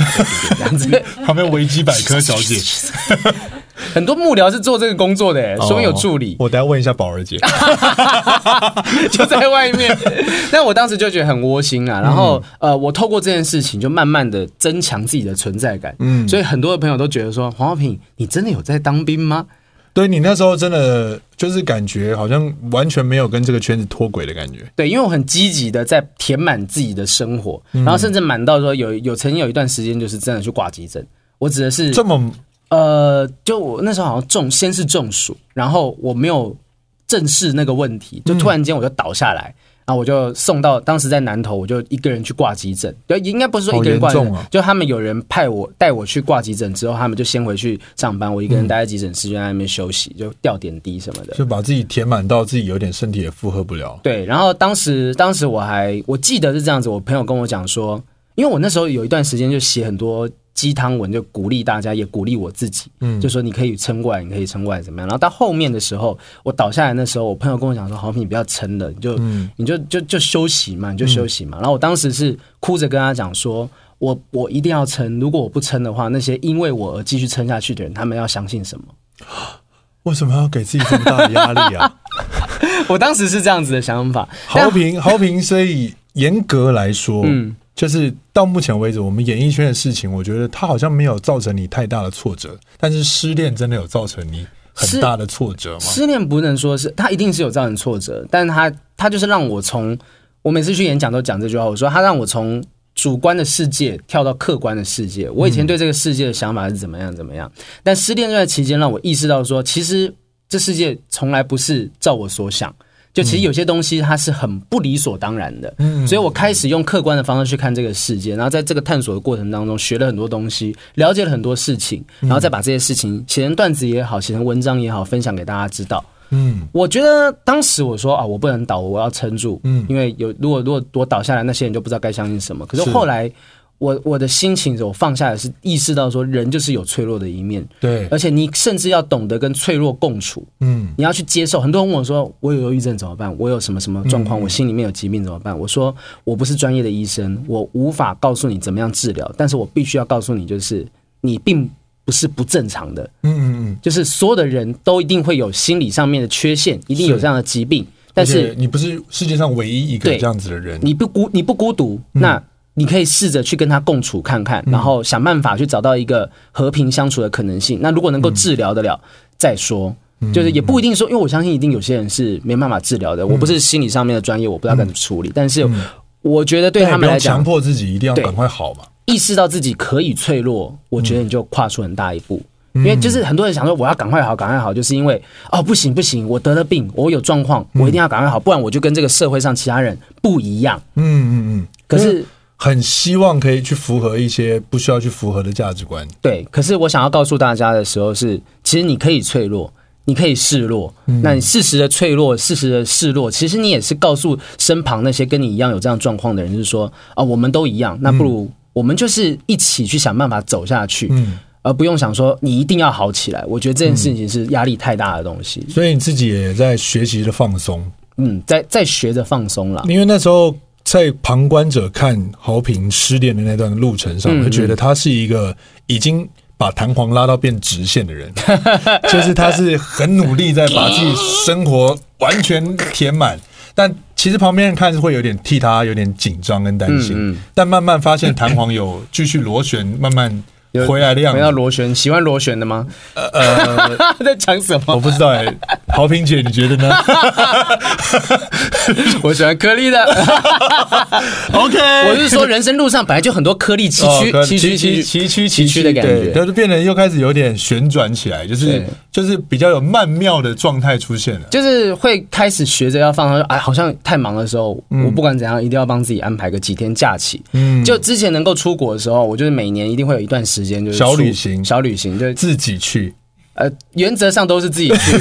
这样子。”旁边维基百科小姐，很多幕僚是做这个工作的，所以有助理。我等下问一下宝儿姐，就在外面。但我当时就觉得很窝心啊。然后呃，我透过这件事情，就慢慢的增强自己的存在感。嗯，所以很多的朋友都觉得说：“黄浩平，你真的有在当兵吗？”对，你那时候真的就是感觉好像完全没有跟这个圈子脱轨的感觉。对，因为我很积极的在填满自己的生活，然后甚至满到说有有曾经有一段时间就是真的去挂急诊。我指的是这么呃，就我那时候好像中先是中暑，然后我没有正视那个问题，就突然间我就倒下来。然后我就送到当时在南头，我就一个人去挂急诊。对，应该不是说一个人挂急诊，就他们有人派我带我去挂急诊之后，他们就先回去上班，我一个人待在急诊室就在那边休息，就吊点滴什么的，就把自己填满到自己有点身体也负荷不了。对，然后当时当时我还我记得是这样子，我朋友跟我讲说，因为我那时候有一段时间就写很多。鸡汤文就鼓励大家，也鼓励我自己，嗯，就说你可以撑过来，你可以撑过来，怎么样？然后到后面的时候，我倒下来的时候，我朋友跟我讲说：“豪平，你不要撑了，你就，嗯、你就就就休息嘛，你就休息嘛。嗯”然后我当时是哭着跟他讲说：“我我一定要撑，如果我不撑的话，那些因为我而继续撑下去的人，他们要相信什么？为什么要给自己这么大的压力啊？” 我当时是这样子的想法。豪平，豪平，所以严格来说，嗯。就是到目前为止，我们演艺圈的事情，我觉得他好像没有造成你太大的挫折。但是失恋真的有造成你很大的挫折吗？失恋不能说是，他一定是有造成挫折，但是他他就是让我从我每次去演讲都讲这句话，我说他让我从主观的世界跳到客观的世界。我以前对这个世界的想法是怎么样怎么样，但失恋这段期间让我意识到说，其实这世界从来不是照我所想。就其实有些东西它是很不理所当然的，嗯，所以我开始用客观的方式去看这个世界，然后在这个探索的过程当中学了很多东西，了解了很多事情，然后再把这些事情写成段子也好，写成文章也好，分享给大家知道。嗯，我觉得当时我说啊，我不能倒，我要撑住，嗯，因为有如果如果我倒下来，那些人就不知道该相信什么。可是后来。我我的心情，我放下来是意识到说，人就是有脆弱的一面，对，而且你甚至要懂得跟脆弱共处，嗯，你要去接受。很多人问我说，我有忧郁症怎么办？我有什么什么状况？我心里面有疾病怎么办？我说，我不是专业的医生，我无法告诉你怎么样治疗，但是我必须要告诉你，就是你并不是不正常的，嗯嗯嗯，就是所有的人都一定会有心理上面的缺陷，一定有这样的疾病，但是你不是世界上唯一一个这样子的人，你不孤你不孤独，那。你可以试着去跟他共处看看，然后想办法去找到一个和平相处的可能性。那如果能够治疗得了，再说，就是也不一定说，因为我相信一定有些人是没办法治疗的。我不是心理上面的专业，我不知道该怎么处理。但是我觉得对他们来讲，强迫自己一定要赶快好嘛。意识到自己可以脆弱，我觉得你就跨出很大一步。因为就是很多人想说，我要赶快好，赶快好，就是因为哦，不行不行，我得了病，我有状况，我一定要赶快好，不然我就跟这个社会上其他人不一样。嗯嗯嗯。可是。很希望可以去符合一些不需要去符合的价值观。对，可是我想要告诉大家的时候是，其实你可以脆弱，你可以示弱。嗯、那你适时的脆弱，适时的示弱，其实你也是告诉身旁那些跟你一样有这样状况的人，就是说啊、哦，我们都一样。那不如我们就是一起去想办法走下去，嗯，而不用想说你一定要好起来。我觉得这件事情是压力太大的东西。所以你自己也在学习的放松，嗯，在在学着放松了，因为那时候。在旁观者看豪平失恋的那段路程上，会觉得他是一个已经把弹簧拉到变直线的人，就是他是很努力在把自己生活完全填满，但其实旁边人看是会有点替他有点紧张跟担心，但慢慢发现弹簧有继续螺旋，慢慢。回来的样子，回到螺旋，喜欢螺旋的吗？呃呃，在讲什么？我不知道哎、欸。豪平姐，你觉得呢？我喜欢颗粒的。OK，我是说，人生路上本来就很多颗粒崎岖、崎岖、崎岖、崎岖、崎岖的感觉，但是变得又开始有点旋转起来，就是就是比较有曼妙的状态出现了，就是会开始学着要放松。哎，好像太忙的时候，我不管怎样，一定要帮自己安排个几天假期。嗯，就之前能够出国的时候，我就是每年一定会有一段时间。就是小旅行，小旅行就自己去，呃，原则上都是自己去。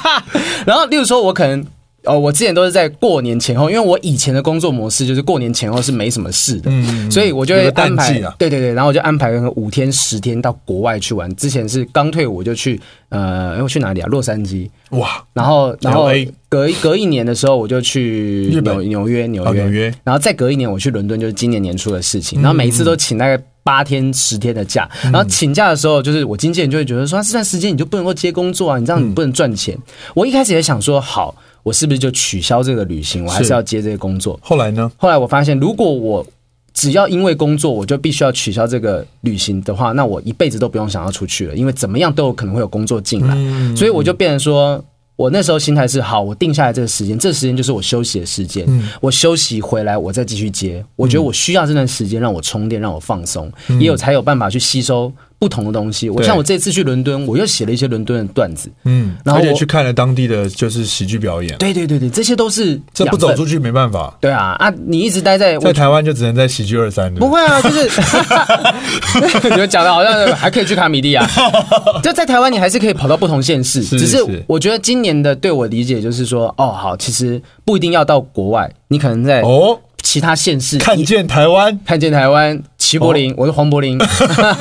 然后，例如说，我可能。哦，我之前都是在过年前后，因为我以前的工作模式就是过年前后是没什么事的，嗯，所以我就会安排，对对对，然后我就安排个五天十天到国外去玩。之前是刚退伍我就去，呃，我去哪里啊？洛杉矶，哇，然后然后隔一隔一年的时候我就去纽纽约纽约，纽约，然后再隔一年我去伦敦，就是今年年初的事情。然后每一次都请大概八天十天的假，然后请假的时候，就是我经纪人就会觉得说，这段时间你就不能够接工作啊，你这样你不能赚钱。我一开始也想说好。我是不是就取消这个旅行？我还是要接这个工作。后来呢？后来我发现，如果我只要因为工作我就必须要取消这个旅行的话，那我一辈子都不用想要出去了，因为怎么样都有可能会有工作进来，所以我就变成说。我那时候心态是好，我定下来这个时间，这个时间就是我休息的时间。嗯、我休息回来，我再继续接。我觉得我需要这段时间让我充电，让我放松，嗯、也有才有办法去吸收。不同的东西，我像我这次去伦敦，我又写了一些伦敦的段子，嗯，然后而且去看了当地的就是喜剧表演，对对对对，这些都是这不走出去没办法，对啊啊，你一直待在在台湾就只能在喜剧二三，不会啊，就是 你们讲的好像还可以去卡米蒂亚，就在台湾你还是可以跑到不同县市，只是我觉得今年的对我理解就是说，哦好，其实不一定要到国外，你可能在哦。其他县市看见台湾，看见台湾，齐柏林，哦、我是黄柏林，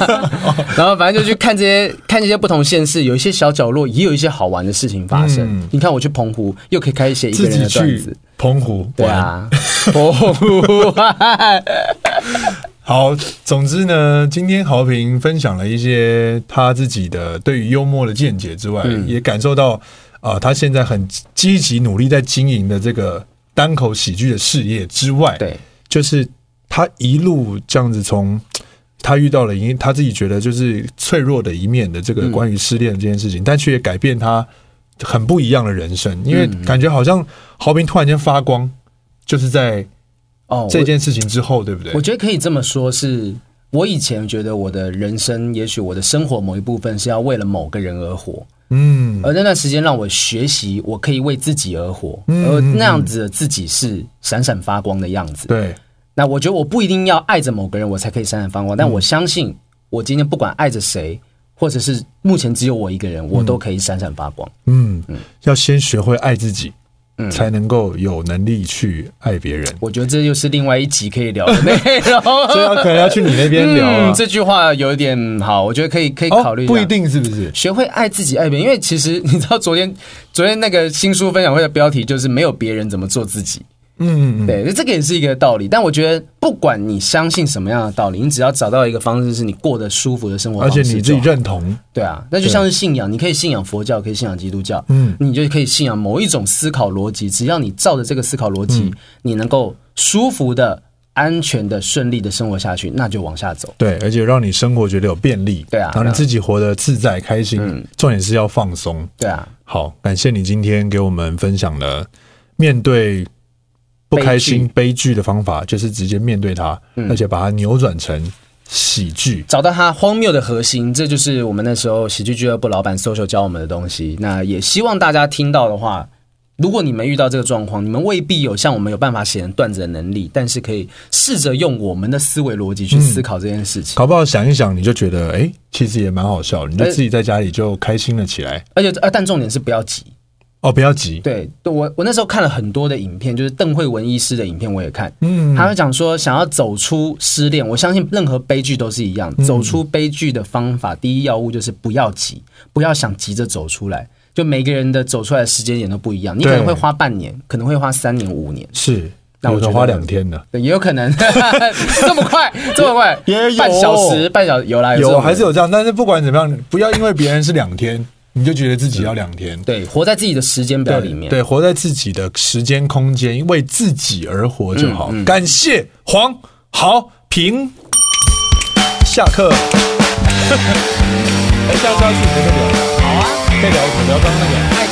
然后反正就去看这些，看这些不同县市，有一些小角落，也有一些好玩的事情发生。嗯、你看我去澎湖，又可以开始写一个人的段子。澎湖，对啊，澎湖。好，总之呢，今天豪平分享了一些他自己的对于幽默的见解之外，嗯、也感受到啊、呃，他现在很积极努力在经营的这个。单口喜剧的事业之外，对，就是他一路这样子从他遇到了，因为他自己觉得就是脆弱的一面的这个关于失恋这件事情，嗯、但却也改变他很不一样的人生，因为感觉好像豪平突然间发光，就是在哦这件事情之后，对不对？我觉得可以这么说，是我以前觉得我的人生，也许我的生活某一部分是要为了某个人而活。嗯，而那段时间让我学习，我可以为自己而活，而那样子的自己是闪闪发光的样子。对，那我觉得我不一定要爱着某个人，我才可以闪闪发光，但我相信，我今天不管爱着谁，或者是目前只有我一个人，我都可以闪闪发光。嗯嗯，要先学会爱自己。嗯才能够有能力去爱别人。我觉得这又是另外一集可以聊的内容，所以可能要去你那边聊、啊 嗯。这句话有一点好，我觉得可以可以考虑、哦。不一定是不是？学会爱自己，爱别人。因为其实你知道，昨天昨天那个新书分享会的标题就是“没有别人怎么做自己”。嗯嗯嗯，对，这个也是一个道理。但我觉得，不管你相信什么样的道理，你只要找到一个方式，是你过得舒服的生活方式，而且你自己认同，对啊，那就像是信仰，你可以信仰佛教，可以信仰基督教，嗯，你就可以信仰某一种思考逻辑。只要你照着这个思考逻辑，嗯、你能够舒服的、安全的、顺利的生活下去，那就往下走。对，而且让你生活觉得有便利，对啊，让你自己活得自在开心。嗯，重点是要放松。对啊，好，感谢你今天给我们分享了面对。不开心、悲剧的方法就是直接面对它，嗯、而且把它扭转成喜剧，找到它荒谬的核心。这就是我们那时候喜剧俱乐部老板 social 教我们的东西。那也希望大家听到的话，如果你们遇到这个状况，你们未必有像我们有办法写成段子的能力，但是可以试着用我们的思维逻辑去思考这件事情。嗯、搞不好想一想，你就觉得，哎，其实也蛮好笑，你就自己在家里就开心了起来。而且，呃，但重点是不要急。哦，不要急。对，我我那时候看了很多的影片，就是邓惠文医师的影片，我也看。嗯，他会讲说，想要走出失恋，我相信任何悲剧都是一样。走出悲剧的方法，第一要务就是不要急，不要想急着走出来。就每个人的走出来的时间点都不一样，你可能会花半年，可能会花三年、五年。是，那我就花两天的。对，也有可能 这么快，这么快，也有半小时，半小时有来有，还是有这样。但是不管怎么样，不要因为别人是两天。你就觉得自己要两天，对，活在自己的时间表里面，对，对，活在自己的时间空间，为自己而活就好。嗯嗯、感谢黄豪平，下课。哎，下次要去你那边聊，好啊，可以聊一？聊刚刚那个。